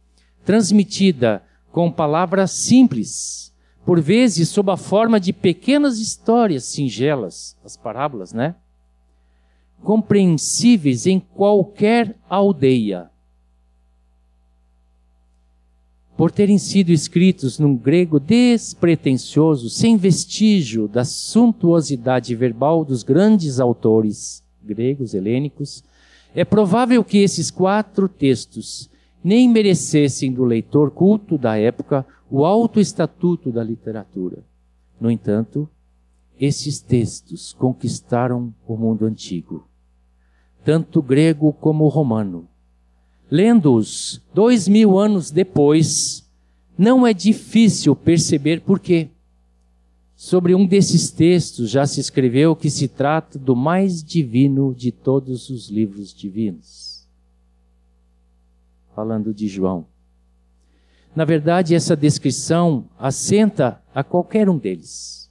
transmitida com palavras simples, por vezes sob a forma de pequenas histórias singelas, as parábolas, né? Compreensíveis em qualquer aldeia por terem sido escritos num grego despretensioso, sem vestígio da suntuosidade verbal dos grandes autores gregos, helênicos, é provável que esses quatro textos nem merecessem do leitor culto da época o alto estatuto da literatura. No entanto, esses textos conquistaram o mundo antigo, tanto grego como romano, Lendo-os dois mil anos depois, não é difícil perceber por quê. Sobre um desses textos já se escreveu que se trata do mais divino de todos os livros divinos. Falando de João. Na verdade, essa descrição assenta a qualquer um deles.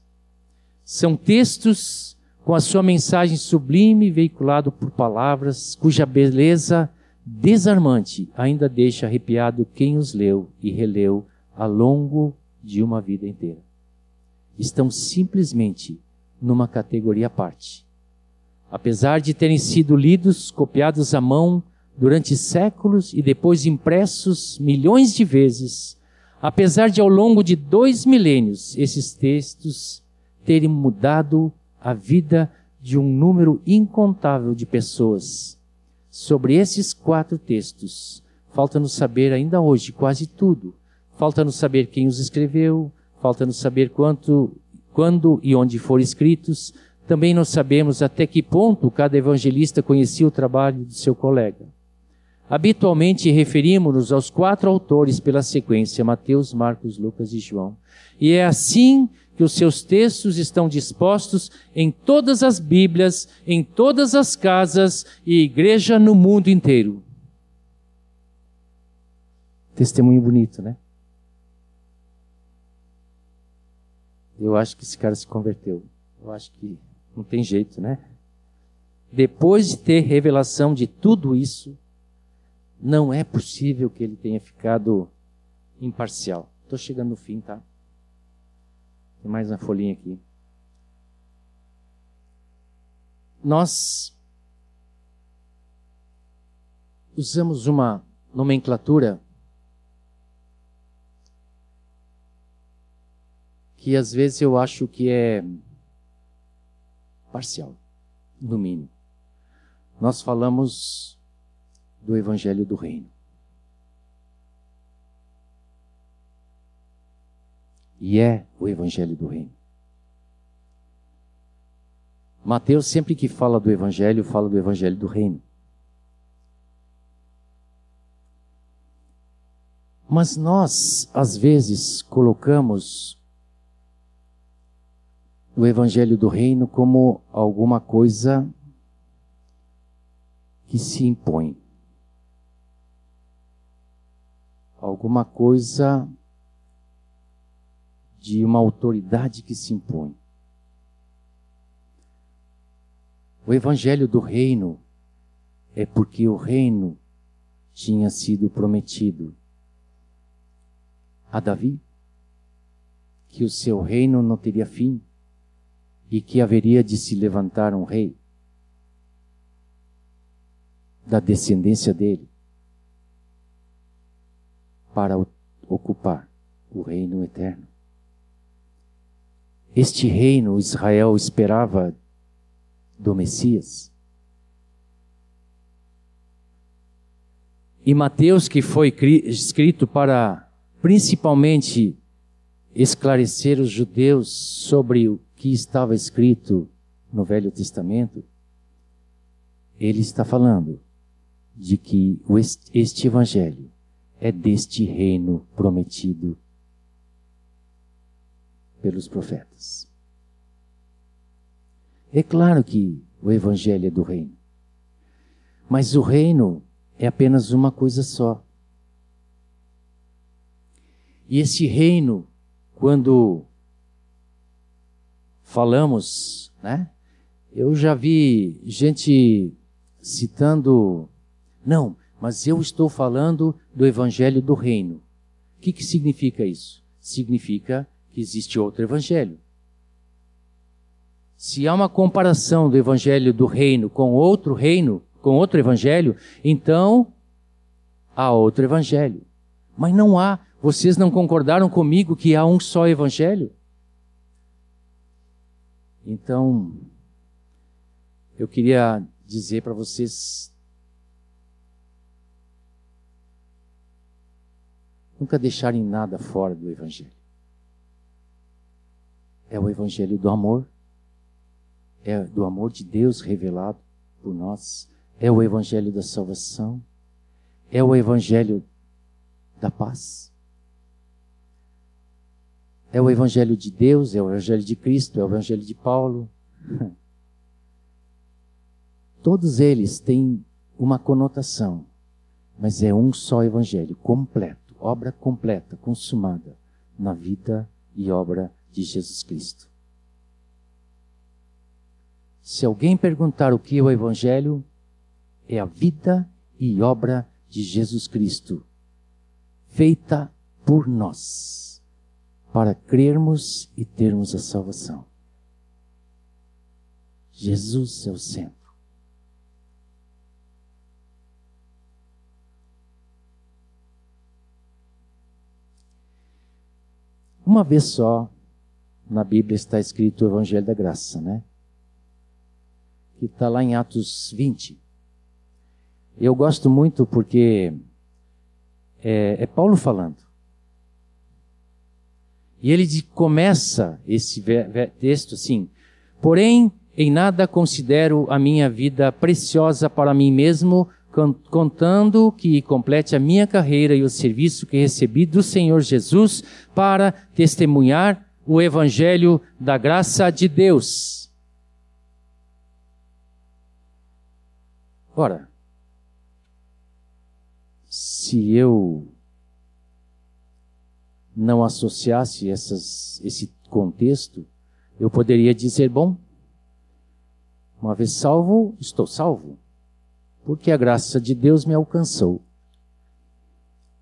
São textos com a sua mensagem sublime veiculado por palavras cuja beleza desarmante ainda deixa arrepiado quem os leu e releu ao longo de uma vida inteira. Estão simplesmente numa categoria à parte. Apesar de terem sido lidos, copiados à mão durante séculos e depois impressos milhões de vezes, apesar de ao longo de dois milênios esses textos terem mudado a vida de um número incontável de pessoas Sobre esses quatro textos, falta-nos saber ainda hoje quase tudo. Falta-nos saber quem os escreveu, falta-nos saber quanto, quando e onde foram escritos. Também não sabemos até que ponto cada evangelista conhecia o trabalho de seu colega. Habitualmente referimos-nos aos quatro autores pela sequência: Mateus, Marcos, Lucas e João. E é assim que os seus textos estão dispostos em todas as Bíblias, em todas as casas e igreja no mundo inteiro. Testemunho bonito, né? Eu acho que esse cara se converteu. Eu acho que não tem jeito, né? Depois de ter revelação de tudo isso, não é possível que ele tenha ficado imparcial. Estou chegando no fim, tá? Tem mais uma folhinha aqui. Nós usamos uma nomenclatura que às vezes eu acho que é parcial, no mínimo. Nós falamos do Evangelho do Reino. E é o Evangelho do Reino. Mateus, sempre que fala do Evangelho, fala do Evangelho do Reino. Mas nós, às vezes, colocamos o Evangelho do Reino como alguma coisa que se impõe. Alguma coisa de uma autoridade que se impõe. O evangelho do reino é porque o reino tinha sido prometido a Davi, que o seu reino não teria fim e que haveria de se levantar um rei da descendência dele para ocupar o reino eterno. Este reino Israel esperava do Messias. E Mateus, que foi escrito para principalmente esclarecer os judeus sobre o que estava escrito no Velho Testamento, ele está falando de que este evangelho é deste reino prometido pelos profetas. É claro que o Evangelho é do reino. Mas o reino é apenas uma coisa só. E esse reino, quando falamos, né? Eu já vi gente citando, não, mas eu estou falando do evangelho do reino. O que, que significa isso? Significa existe outro evangelho. Se há uma comparação do evangelho do reino com outro reino, com outro evangelho, então há outro evangelho. Mas não há, vocês não concordaram comigo que há um só evangelho? Então, eu queria dizer para vocês nunca deixarem nada fora do evangelho é o evangelho do amor, é do amor de Deus revelado por nós, é o evangelho da salvação, é o evangelho da paz. É o evangelho de Deus, é o evangelho de Cristo, é o evangelho de Paulo. Todos eles têm uma conotação, mas é um só evangelho completo, obra completa, consumada na vida e obra de Jesus Cristo. Se alguém perguntar o que é o Evangelho, é a vida e obra de Jesus Cristo, feita por nós, para crermos e termos a salvação. Jesus é o centro. Uma vez só, na Bíblia está escrito o Evangelho da Graça, né? Que está lá em Atos 20. Eu gosto muito porque é, é Paulo falando. E ele começa esse texto assim: Porém, em nada considero a minha vida preciosa para mim mesmo, contando que complete a minha carreira e o serviço que recebi do Senhor Jesus para testemunhar o Evangelho da graça de Deus. Ora, se eu não associasse essas, esse contexto, eu poderia dizer: bom, uma vez salvo, estou salvo, porque a graça de Deus me alcançou.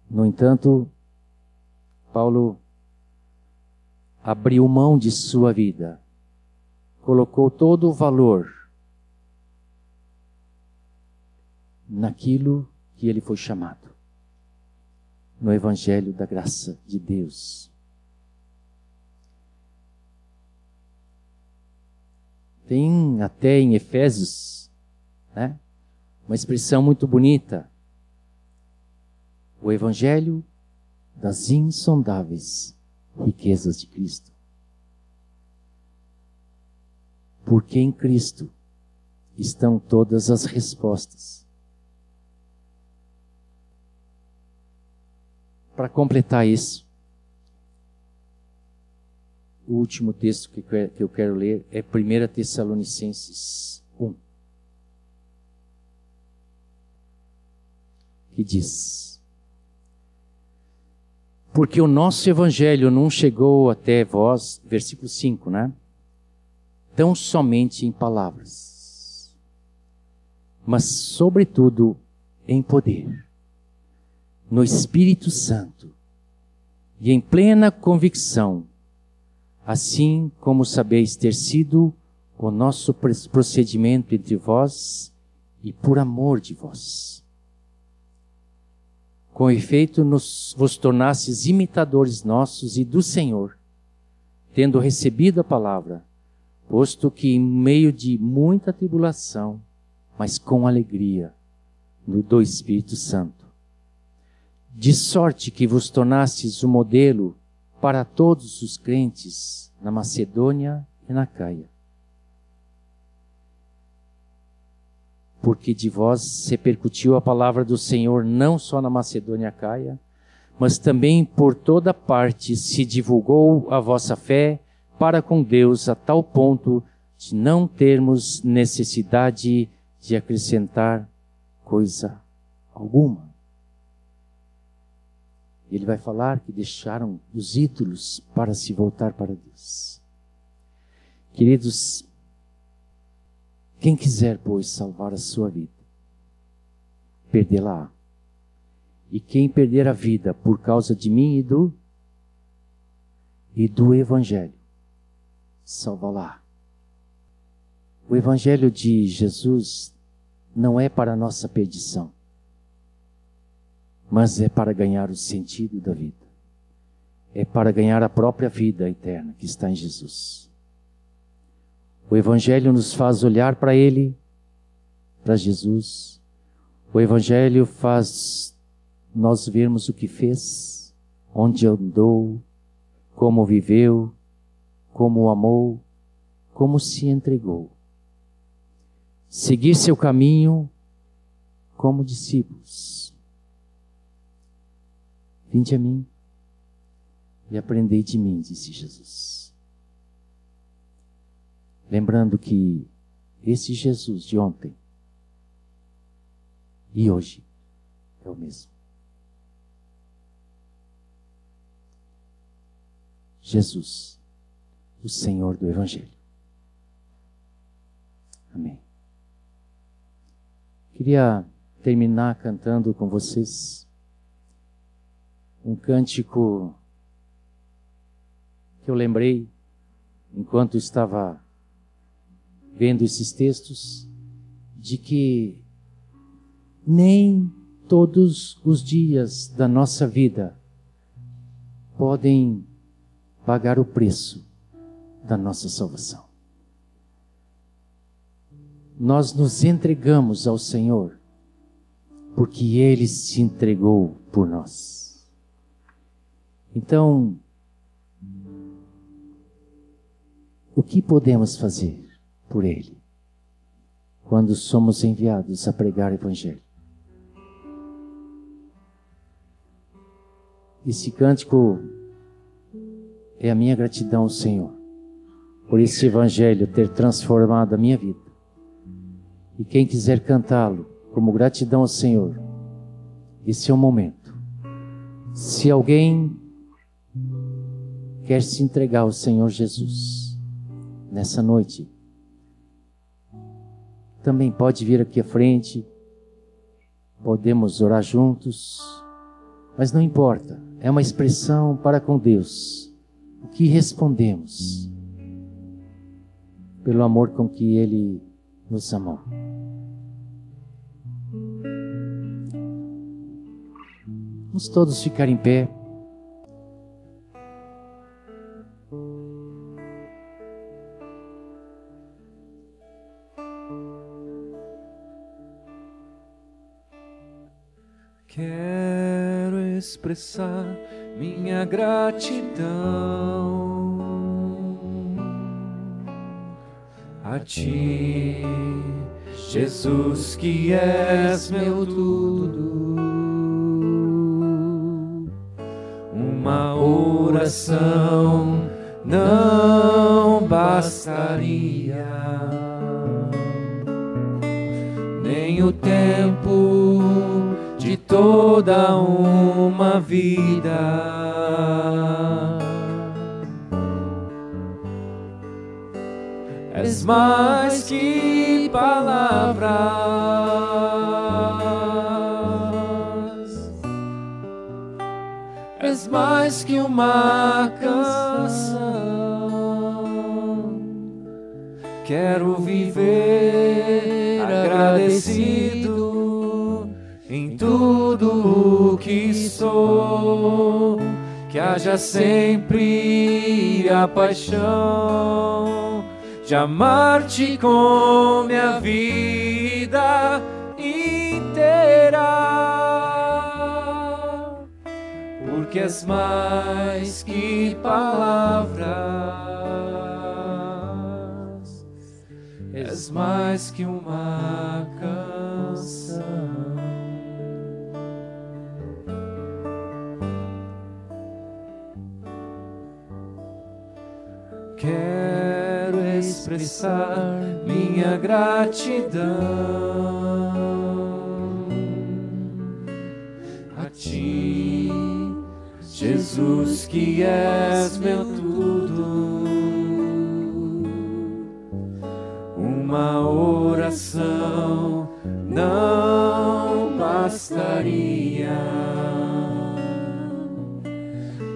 No entanto, Paulo abriu mão de sua vida, colocou todo o valor naquilo que ele foi chamado, no Evangelho da graça de Deus. Tem até em Efésios, né, uma expressão muito bonita. O Evangelho das insondáveis riquezas de Cristo. Porque em Cristo estão todas as respostas. Para completar isso, o último texto que eu quero ler é 1 Tessalonicenses 1. Que diz: Porque o nosso evangelho não chegou até vós, versículo 5, né? Tão somente em palavras, mas sobretudo em poder, no Espírito Santo e em plena convicção assim como sabeis ter sido o nosso procedimento entre vós e por amor de vós. Com efeito, nos, vos tornastes imitadores nossos e do Senhor, tendo recebido a palavra, posto que em meio de muita tribulação, mas com alegria, no do Espírito Santo. De sorte que vos tornastes o modelo para todos os crentes na Macedônia e na Caia. Porque de vós se repercutiu a palavra do Senhor não só na Macedônia Caia, mas também por toda parte se divulgou a vossa fé para com Deus a tal ponto de não termos necessidade de acrescentar coisa alguma. Ele vai falar que deixaram os ídolos para se voltar para Deus. Queridos, quem quiser, pois, salvar a sua vida, perdê-la. E quem perder a vida por causa de mim e do e do evangelho, salva-la. O evangelho de Jesus não é para nossa perdição mas é para ganhar o sentido da vida. É para ganhar a própria vida eterna que está em Jesus. O Evangelho nos faz olhar para Ele, para Jesus. O Evangelho faz nós vermos o que fez, onde andou, como viveu, como amou, como se entregou. Seguir seu caminho como discípulos Vinde a mim e aprendei de mim, disse Jesus. Lembrando que esse Jesus de ontem e hoje é o mesmo. Jesus, o Senhor do Evangelho. Amém. Queria terminar cantando com vocês um cântico que eu lembrei enquanto estava vendo esses textos, de que nem todos os dias da nossa vida podem pagar o preço da nossa salvação. Nós nos entregamos ao Senhor porque Ele se entregou por nós. Então, o que podemos fazer por Ele quando somos enviados a pregar o Evangelho? Esse cântico é a minha gratidão ao Senhor por esse Evangelho ter transformado a minha vida. E quem quiser cantá-lo como gratidão ao Senhor, esse é o momento. Se alguém quer se entregar ao Senhor Jesus nessa noite, também pode vir aqui à frente, podemos orar juntos, mas não importa, é uma expressão para com Deus. O que respondemos pelo amor com que Ele nos amou. Vamos todos ficar em pé. Expressar minha gratidão a ti, Jesus, que és meu tudo. Uma oração não bastaria, nem o tempo toda uma vida. És mais que palavras, és mais que uma canção. Quero viver agradecido tudo o que sou, que haja sempre a paixão. De amar-te com minha vida inteira, porque és mais que palavras, és mais que uma Quero expressar minha gratidão a ti, Jesus, que és meu tudo. Uma oração não bastaria,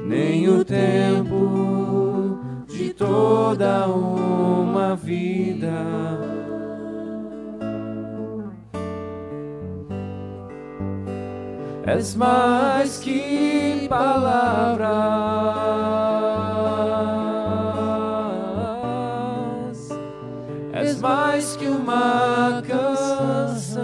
nem o tempo toda uma vida. És mais que palavras, és mais que uma canção.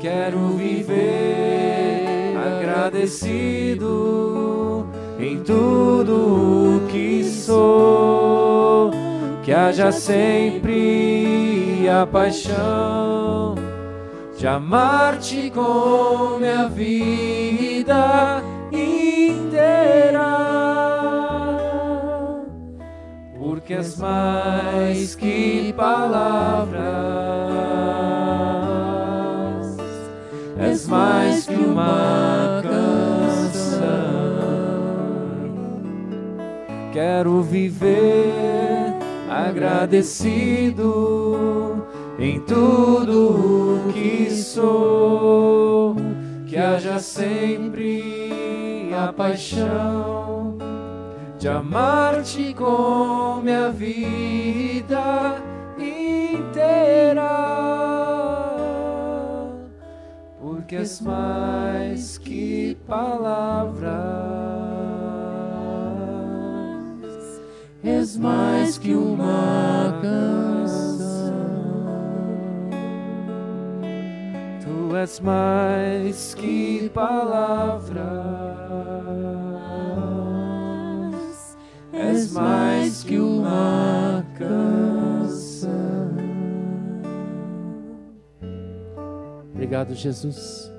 Quero viver agradecido em tudo o que sou, que haja sempre a paixão de amar-te com minha vida inteira, porque és mais que palavras, és mais que uma Quero viver agradecido em tudo o que sou, que haja sempre a paixão de amar-te com minha vida inteira, porque és mais que palavras és mais que uma canção. Tu és mais que palavras, és mais que uma canção. Obrigado, Jesus,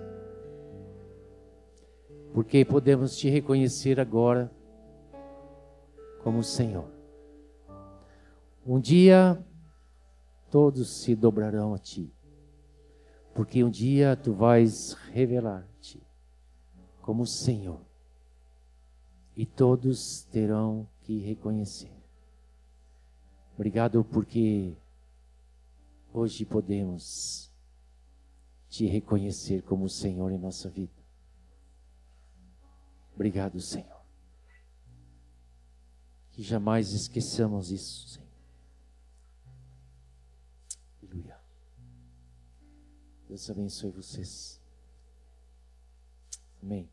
porque podemos te reconhecer agora como Senhor. Um dia todos se dobrarão a ti, porque um dia tu vais revelar-te como Senhor, e todos terão que reconhecer. Obrigado porque hoje podemos te reconhecer como Senhor em nossa vida. Obrigado, Senhor. Que jamais esqueçamos isso, Senhor. Aleluia. Deus abençoe vocês. Amém.